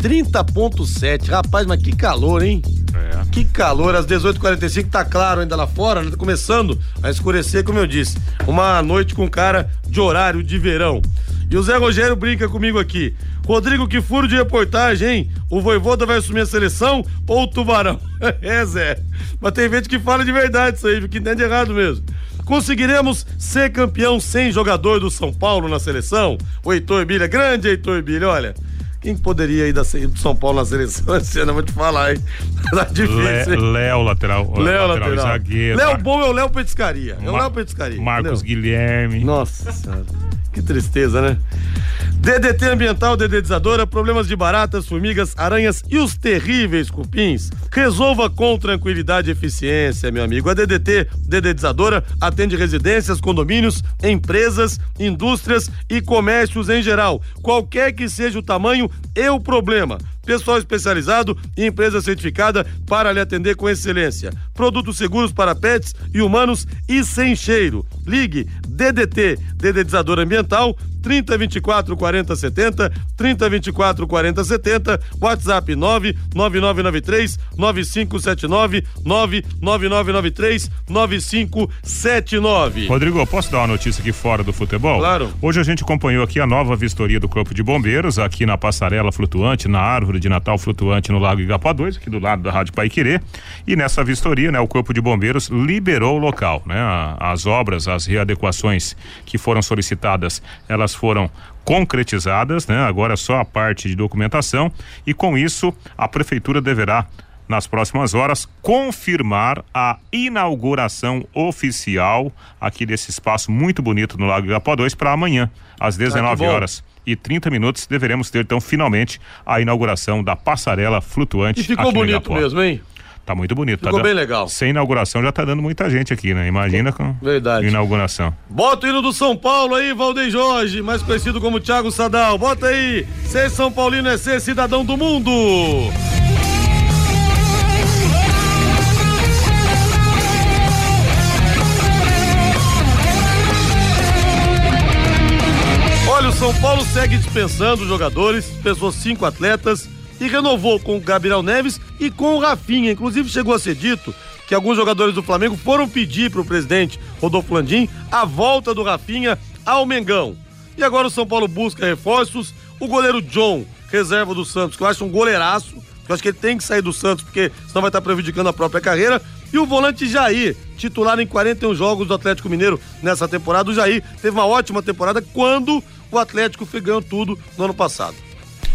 30.7. Rapaz, mas que calor, hein? É. Que calor, às 18h45 tá claro ainda lá fora, né? tá começando a escurecer, como eu disse. Uma noite com cara de horário de verão. E o Zé Rogério brinca comigo aqui. Rodrigo, que furo de reportagem, hein? O Voivoda vai assumir a seleção ou o Tubarão? é, Zé. Mas tem gente que fala de verdade isso aí, que entende errado mesmo. Conseguiremos ser campeão sem jogador do São Paulo na seleção? O Heitor Bilha, grande Heitor Bilha, olha. Quem poderia ir da São Paulo na seleção esse ano? Eu vou te falar, hein? Tá difícil. Léo, lateral. Léo, lateral. Zagueiro. Léo bom é o Léo Petiscaria. É o Léo Petiscaria. Marcos? Guilherme. Nossa senhora. Que tristeza, né? DDT ambiental, dedetizadora, problemas de baratas, formigas, aranhas e os terríveis cupins. Resolva com tranquilidade e eficiência, meu amigo. A DDT dedetizadora atende residências, condomínios, empresas, indústrias e comércios em geral. Qualquer que seja o tamanho e o problema pessoal especializado e empresa certificada para lhe atender com excelência. Produtos seguros para pets e humanos e sem cheiro. Ligue DDT, dedetizador ambiental 3024 40 70, 3024 40 70, WhatsApp 99993 9579, 99993 9579. Rodrigo, posso dar uma notícia aqui fora do futebol? Claro. Hoje a gente acompanhou aqui a nova vistoria do Corpo de Bombeiros, aqui na passarela flutuante, na árvore de Natal flutuante no Lago Igapó 2, aqui do lado da Rádio Paiquerê. E nessa vistoria, né, o Corpo de Bombeiros liberou o local, né? As obras, as readequações que foram solicitadas, elas foram concretizadas, né? Agora só a parte de documentação e com isso a prefeitura deverá nas próximas horas confirmar a inauguração oficial aqui desse espaço muito bonito no Lago Igapó 2 para amanhã, às 19 ah, horas e 30 minutos deveremos ter então finalmente a inauguração da passarela flutuante. E ficou bonito mesmo, hein? Tá muito bonito. Ficou tá bem legal. Sem inauguração já tá dando muita gente aqui, né? Imagina com Verdade. inauguração. Bota o hino do São Paulo aí, Valdeir Jorge, mais conhecido como Thiago Sadal. Bota aí, ser São Paulino é ser cidadão do mundo. São Paulo segue dispensando jogadores, dispensou cinco atletas e renovou com o Gabriel Neves e com o Rafinha. Inclusive chegou a ser dito que alguns jogadores do Flamengo foram pedir para o presidente Rodolfo Landim a volta do Rafinha ao Mengão. E agora o São Paulo busca reforços. O goleiro John, reserva do Santos, que eu acho um goleiraço, que eu acho que ele tem que sair do Santos, porque senão vai estar prejudicando a própria carreira. E o volante Jair, titular em 41 jogos do Atlético Mineiro nessa temporada. O Jair teve uma ótima temporada quando o Atlético foi ganhando tudo no ano passado.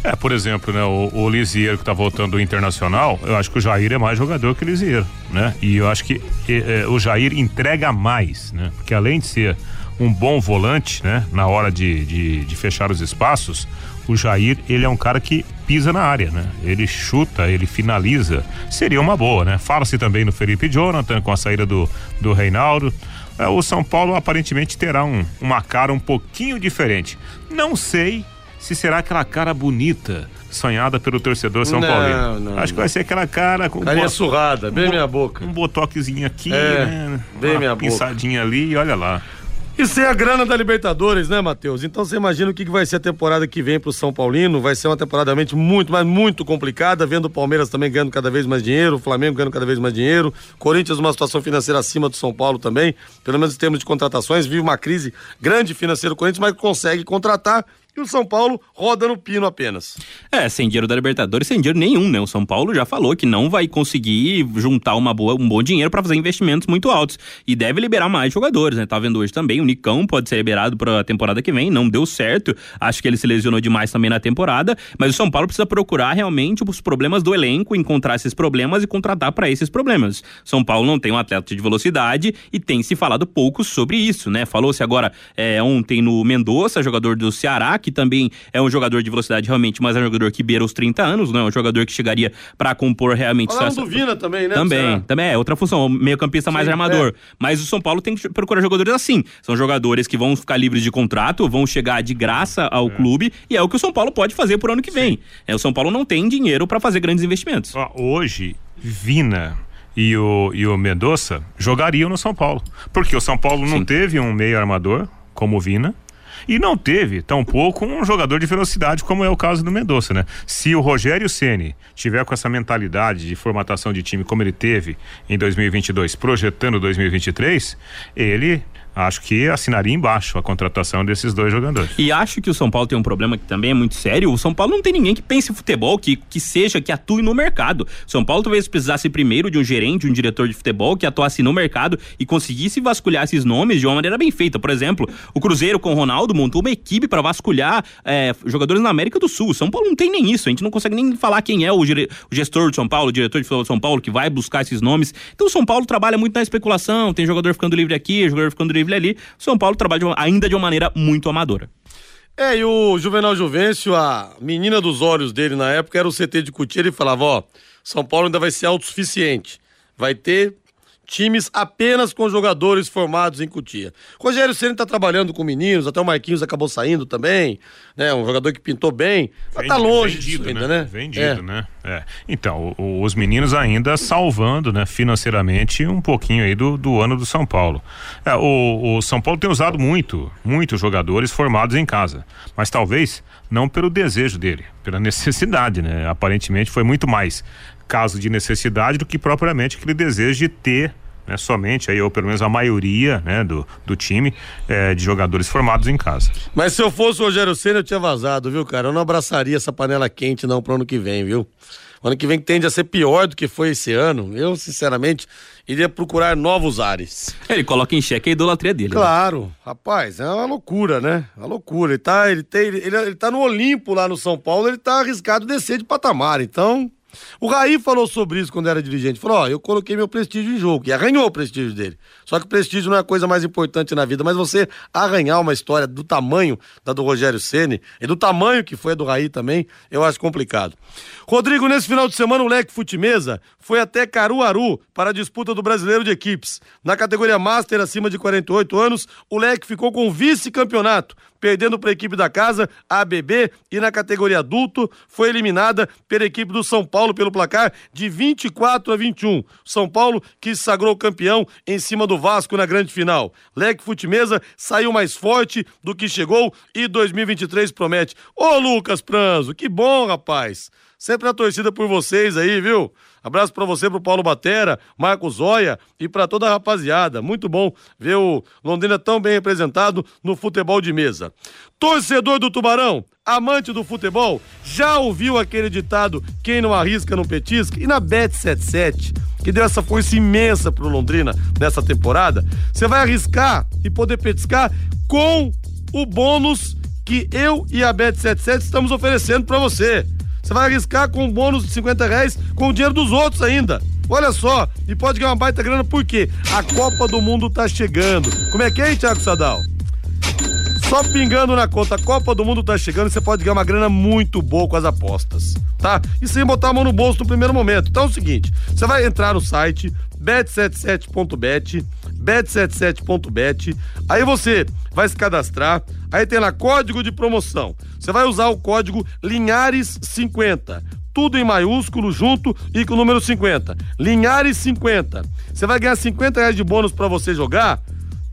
É, por exemplo, né, o, o Lisieiro que tá voltando do Internacional, eu acho que o Jair é mais jogador que o Lisieiro, né? E eu acho que eh, o Jair entrega mais, né? Porque além de ser um bom volante, né? Na hora de, de, de fechar os espaços, o Jair, ele é um cara que pisa na área, né? Ele chuta, ele finaliza. Seria uma boa, né? Fala-se também no Felipe Jonathan com a saída do, do Reinaldo. É, o São Paulo aparentemente terá um, uma cara um pouquinho diferente. Não sei se será aquela cara bonita sonhada pelo torcedor São Não, Paulino. não, Acho que vai ser aquela cara com Carinha bo- surrada, bem um minha boca. Um botoquezinho aqui, É, né? bem Uma minha boca. pinçadinha ali e olha lá. E sem a grana da Libertadores, né, Matheus? Então você imagina o que vai ser a temporada que vem pro São Paulino. Vai ser uma temporada realmente muito, mas muito complicada, vendo o Palmeiras também ganhando cada vez mais dinheiro, o Flamengo ganhando cada vez mais dinheiro, Corinthians numa situação financeira acima do São Paulo também, pelo menos em termos de contratações, vive uma crise grande financeira o Corinthians, mas consegue contratar. E o São Paulo roda no pino apenas. É, sem dinheiro da Libertadores, sem dinheiro nenhum, né? O São Paulo já falou que não vai conseguir juntar uma boa, um bom dinheiro para fazer investimentos muito altos e deve liberar mais jogadores, né? Tá vendo hoje também, o Nicão pode ser liberado para a temporada que vem, não deu certo. Acho que ele se lesionou demais também na temporada, mas o São Paulo precisa procurar realmente os problemas do elenco, encontrar esses problemas e contratar para esses problemas. São Paulo não tem um atleta de velocidade e tem se falado pouco sobre isso, né? Falou-se agora é, ontem no Mendonça, jogador do Ceará, que também é um jogador de velocidade realmente, mas é um jogador que beira os 30 anos, não é um jogador que chegaria para compor realmente Falaram essa- do Vina também, né? também, também é outra função, meio campista mais Sim, armador. é. Mas o São Paulo tem que procurar jogadores assim. São jogadores que vão ficar livres de contrato, vão chegar de graça ao clube e é o que o São Paulo pode fazer por ano que vem. É, o São Paulo não tem dinheiro para fazer grandes investimentos. Hoje, Vina e o, e o Mendonça jogariam no São Paulo. Porque o São Paulo não Sim. teve um meio armador como o Vina. E não teve, tampouco, um jogador de velocidade, como é o caso do Mendonça, né? Se o Rogério Ceni tiver com essa mentalidade de formatação de time como ele teve em 2022, projetando 2023, ele acho que assinaria embaixo a contratação desses dois jogadores. E acho que o São Paulo tem um problema que também é muito sério. O São Paulo não tem ninguém que pense em futebol, que, que seja, que atue no mercado. São Paulo talvez precisasse primeiro de um gerente, um diretor de futebol que atuasse no mercado e conseguisse vasculhar esses nomes de uma maneira bem feita. Por exemplo, o Cruzeiro com o Ronaldo montou uma equipe para vasculhar é, jogadores na América do Sul. O São Paulo não tem nem isso. A gente não consegue nem falar quem é o, o gestor de São Paulo, o diretor de futebol de São Paulo, que vai buscar esses nomes. Então o São Paulo trabalha muito na especulação. Tem jogador ficando livre aqui, jogador ficando livre ali. O São Paulo trabalha de uma- ainda de uma maneira muito amadora. É, e o Juvenal Juvencio, a menina dos olhos dele na época era o CT de Cutia, ele falava, ó, São Paulo ainda vai ser autossuficiente. Vai ter times apenas com jogadores formados em Cutia. Rogério Ceni tá trabalhando com meninos, até o Marquinhos acabou saindo também, né? Um jogador que pintou bem. Mas tá longe vendido, disso ainda, né? Vendido, É. né? É. Então, o- o- os meninos ainda salvando, né, financeiramente um pouquinho aí do, do ano do São Paulo. É, o, o São Paulo tem usado muito, muitos jogadores formados em casa, mas talvez não pelo desejo dele, pela necessidade, né? Aparentemente foi muito mais caso de necessidade do que propriamente aquele desejo de ter né, somente aí, ou pelo menos a maioria né, do, do time eh, de jogadores formados em casa. Mas se eu fosse o Rogério Senna, eu tinha vazado, viu, cara? Eu não abraçaria essa panela quente, não, pro ano que vem, viu? O ano que vem tende a ser pior do que foi esse ano. Eu, sinceramente, iria procurar novos ares. Ele coloca em xeque a idolatria dele. né? Claro, rapaz, é uma loucura, né? Uma loucura. Ele tá, ele, tem, ele, ele tá no Olimpo lá no São Paulo, ele tá arriscado descer de patamar. Então, O Raí falou sobre isso quando era dirigente. Falou: Ó, eu coloquei meu prestígio em jogo. E arranhou o prestígio dele. Só que o prestígio não é a coisa mais importante na vida, mas você arranhar uma história do tamanho da do Rogério Ceni e do tamanho que foi a do Raí também, eu acho complicado. Rodrigo, nesse final de semana, o Leque Futimesa foi até Caruaru para a disputa do brasileiro de equipes. Na categoria Master acima de 48 anos, o Leque ficou com vice-campeonato, perdendo para a equipe da casa, a ABB, e na categoria adulto foi eliminada pela equipe do São Paulo pelo placar de 24 a 21. São Paulo que se sagrou campeão em cima do Vasco na grande final. Leque Futimesa saiu mais forte do que chegou e 2023 promete. Ô Lucas Pranzo, que bom, rapaz! Sempre na torcida por vocês aí, viu? Abraço para você, pro Paulo Batera, Marcos Zóia e para toda a rapaziada. Muito bom ver o Londrina tão bem representado no futebol de mesa. Torcedor do Tubarão, amante do futebol, já ouviu aquele ditado: quem não arrisca não petisca? E na Bet77, que deu essa força imensa pro Londrina nessa temporada, você vai arriscar e poder petiscar com o bônus que eu e a Bet77 estamos oferecendo para você. Você vai arriscar com um bônus de 50 reais com o dinheiro dos outros ainda. Olha só, e pode ganhar uma baita grana porque a Copa do Mundo tá chegando. Como é que é, hein, Thiago Sadal? Só pingando na conta, a Copa do Mundo tá chegando e você pode ganhar uma grana muito boa com as apostas, tá? E sem botar a mão no bolso no primeiro momento. Então é o seguinte, você vai entrar no site bet77.bet, bet77.bet, aí você vai se cadastrar, aí tem lá código de promoção. Você vai usar o código Linhares50 tudo em maiúsculo junto e com o número 50. Linhares 50. Você vai ganhar 50 reais de bônus para você jogar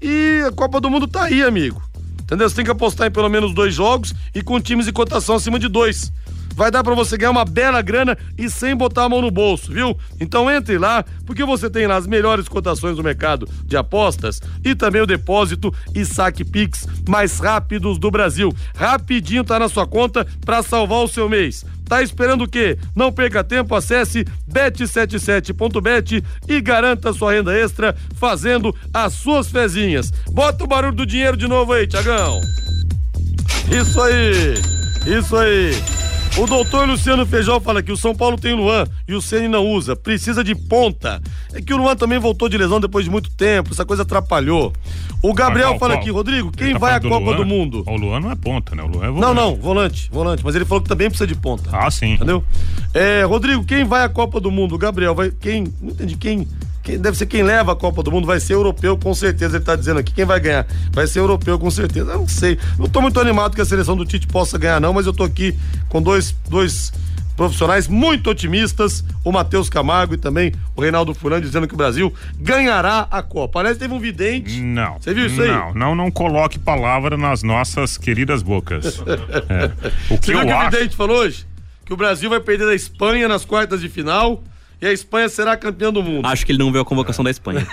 e a Copa do Mundo tá aí, amigo. Entendeu? Você tem que apostar em pelo menos dois jogos e com times de cotação acima de dois. Vai dar para você ganhar uma bela grana e sem botar a mão no bolso, viu? Então entre lá, porque você tem lá as melhores cotações do mercado de apostas e também o depósito e saque Pix mais rápidos do Brasil. Rapidinho tá na sua conta para salvar o seu mês. Tá esperando o quê? Não perca tempo, acesse bet77.bet e garanta sua renda extra fazendo as suas fezinhas. Bota o barulho do dinheiro de novo aí, Tiagão. Isso aí, isso aí. O doutor Luciano Feijão fala que o São Paulo tem Luan e o Ceni não usa, precisa de ponta. É que o Luan também voltou de lesão depois de muito tempo, essa coisa atrapalhou. O Gabriel Mas, fala aqui, Rodrigo, quem Tá vai à Copa Luan? do Mundo? O Luan não é ponta, né? O Luan é volante. Não, não, volante, volante, mas ele falou que também precisa de ponta. Ah, sim. Entendeu? É, Rodrigo, quem vai à Copa do Mundo? Gabriel, vai. Quem. Não entendi. Quem, quem. Deve ser quem leva a Copa do Mundo, vai ser europeu, com certeza. Ele tá dizendo aqui. Quem vai ganhar? Vai ser europeu, com certeza. Eu não sei. Não tô muito animado que a seleção do Tite possa ganhar, não, mas eu tô aqui com dois. dois profissionais muito otimistas, o Matheus Camargo e também o Reinaldo Furan dizendo que o Brasil ganhará a Copa. Aliás, teve um vidente. Não. Você viu isso aí? Não, não, não coloque palavra nas nossas queridas bocas. É. O que Você viu eu que o acho. vidente falou hoje? Que o Brasil vai perder da Espanha nas quartas de final e a Espanha será campeã do mundo. Acho que ele não viu a convocação da Espanha.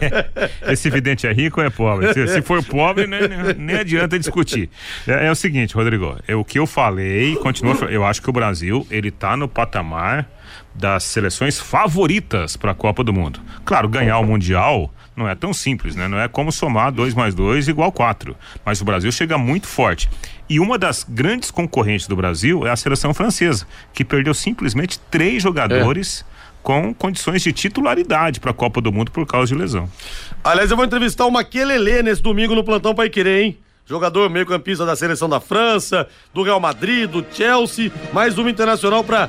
Esse vidente é rico ou é pobre? Se, se for pobre, nem, nem- nem adianta discutir. É, é o seguinte, Rodrigo, é o que eu falei, continua, eu acho que o Brasil, ele tá no patamar das seleções favoritas para a Copa do Mundo. Claro, ganhar o Mundial não é tão simples, né? Não é como somar dois mais dois igual quatro. Mas o Brasil chega muito forte. E uma das grandes concorrentes do Brasil é a seleção francesa, que perdeu simplesmente três jogadores com condições de titularidade para a Copa do Mundo por causa de lesão. Aliás, eu vou entrevistar o Maquelele nesse domingo no Plantão Pai Querer, hein? Jogador meio-campista da seleção da França, do Real Madrid, do Chelsea, mais uma internacional para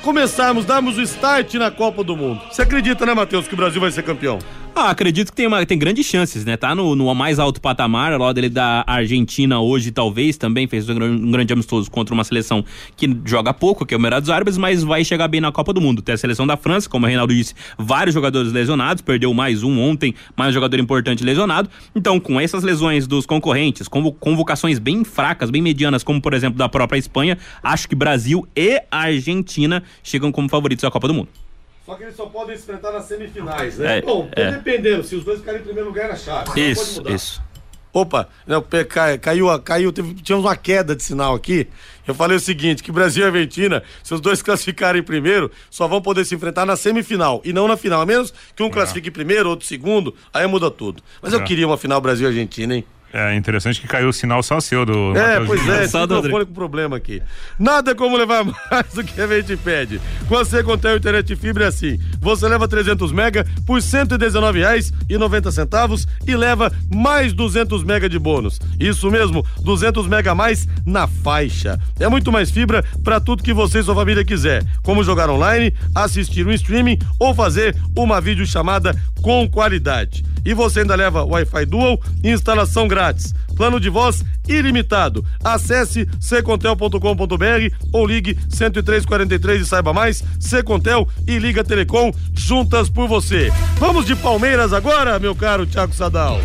começarmos, darmos o start na Copa do Mundo. Você acredita, né, Matheus, que o Brasil vai ser campeão? Ah, acredito que tem, uma, tem grandes chances, né? Tá no, no mais alto patamar, lado dele da Argentina hoje, talvez, também fez um, um grande amistoso contra uma seleção que joga pouco, que é o Emirados Árabes, mas vai chegar bem na Copa do Mundo. Tem a seleção da França, como o Reinaldo disse, vários jogadores lesionados, perdeu mais um ontem, mais um jogador importante lesionado. Então, com essas lesões dos concorrentes, convo- convocações bem fracas, bem medianas, como por exemplo da própria Espanha, acho que Brasil e Argentina chegam como favoritos à Copa do Mundo. Só que eles só podem se enfrentar nas semifinais, né? É, Bom, é. dependendo, se os dois ficarem em primeiro lugar na chave. pode Isso, mudar. isso. Opa, não, cai- caiu, caiu, teve, tivemos uma queda de sinal aqui. Eu falei o seguinte, que Brasil e Argentina, se os dois classificarem primeiro, só vão poder se enfrentar na semifinal e não na final. A menos que um classifique primeiro, outro segundo, aí muda tudo. Mas eu É. queria uma final Brasil e Argentina, hein? É interessante que caiu o sinal só seu do. É, Matheus pois é, esse microfone com problema aqui. Nada como levar mais do que a gente pede. Com a Secontel Internet Fibra é assim. Você leva 300 mega por R$ 119,90 e leva mais 200 mega de bônus. Isso mesmo, 200 mega a mais na faixa. É muito mais fibra para tudo que você e sua família quiser, como jogar online, assistir um streaming ou fazer uma videochamada com qualidade. E você ainda leva Wi-Fi Dual e instalação grátis. Plano de voz ilimitado. Acesse secontel.com.br ou ligue 10343 e saiba mais. Secontel e Liga Telecom juntas por você. Vamos de Palmeiras agora, meu caro Thiago Sadal.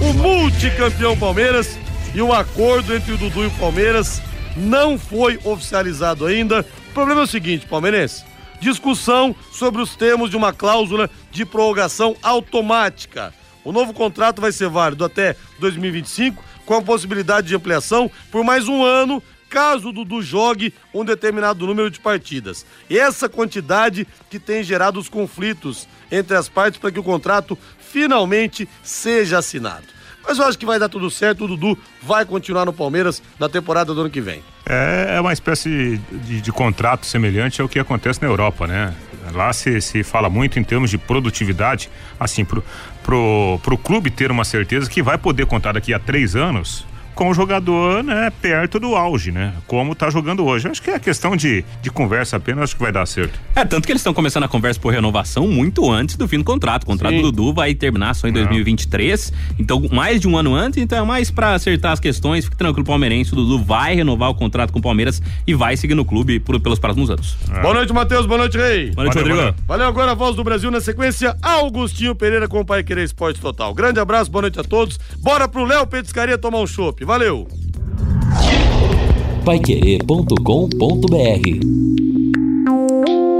O multicampeão Palmeiras e o acordo entre o Dudu e o Palmeiras não foi oficializado ainda. O problema é o seguinte, palmeirense discussão sobre os termos de uma cláusula de prorrogação automática. O novo contrato vai ser válido até 2025, com a possibilidade de ampliação por mais um ano, caso o Dudu jogue um determinado número de partidas. E essa quantidade que tem gerado os conflitos entre as partes para que o contrato finalmente seja assinado. Mas eu acho que vai dar tudo certo, o Dudu vai continuar no Palmeiras na temporada do ano que vem. É, é uma espécie de, de contrato semelhante ao que acontece na Europa, né? Lá se, se fala muito em termos de produtividade, assim, pro, pro, pro clube ter uma certeza que vai poder contar daqui a três anos com o jogador, né, perto do auge, né? Como tá jogando hoje. Acho que é questão de, de conversa apenas, acho que vai dar certo. É, tanto que eles estão começando a conversa por renovação muito antes do fim do contrato. O contrato Sim. do Dudu vai terminar só em 2023. Então, mais de um ano antes, então é mais pra acertar as questões. Fique tranquilo, palmeirense. O Dudu vai renovar o contrato com o Palmeiras e vai seguir no clube por- pelos próximos anos. Boa noite, Matheus. Boa noite, Rei. Boa noite, Valeu, Rodrigo. valeu. Valeu agora a voz do Brasil na sequência, Augustinho Pereira com o Pai Querer Esporte Total. Grande abraço, boa noite a todos. Bora pro Léo Petiscaria tomar um chopp. Valeu! Paiquerê.com.br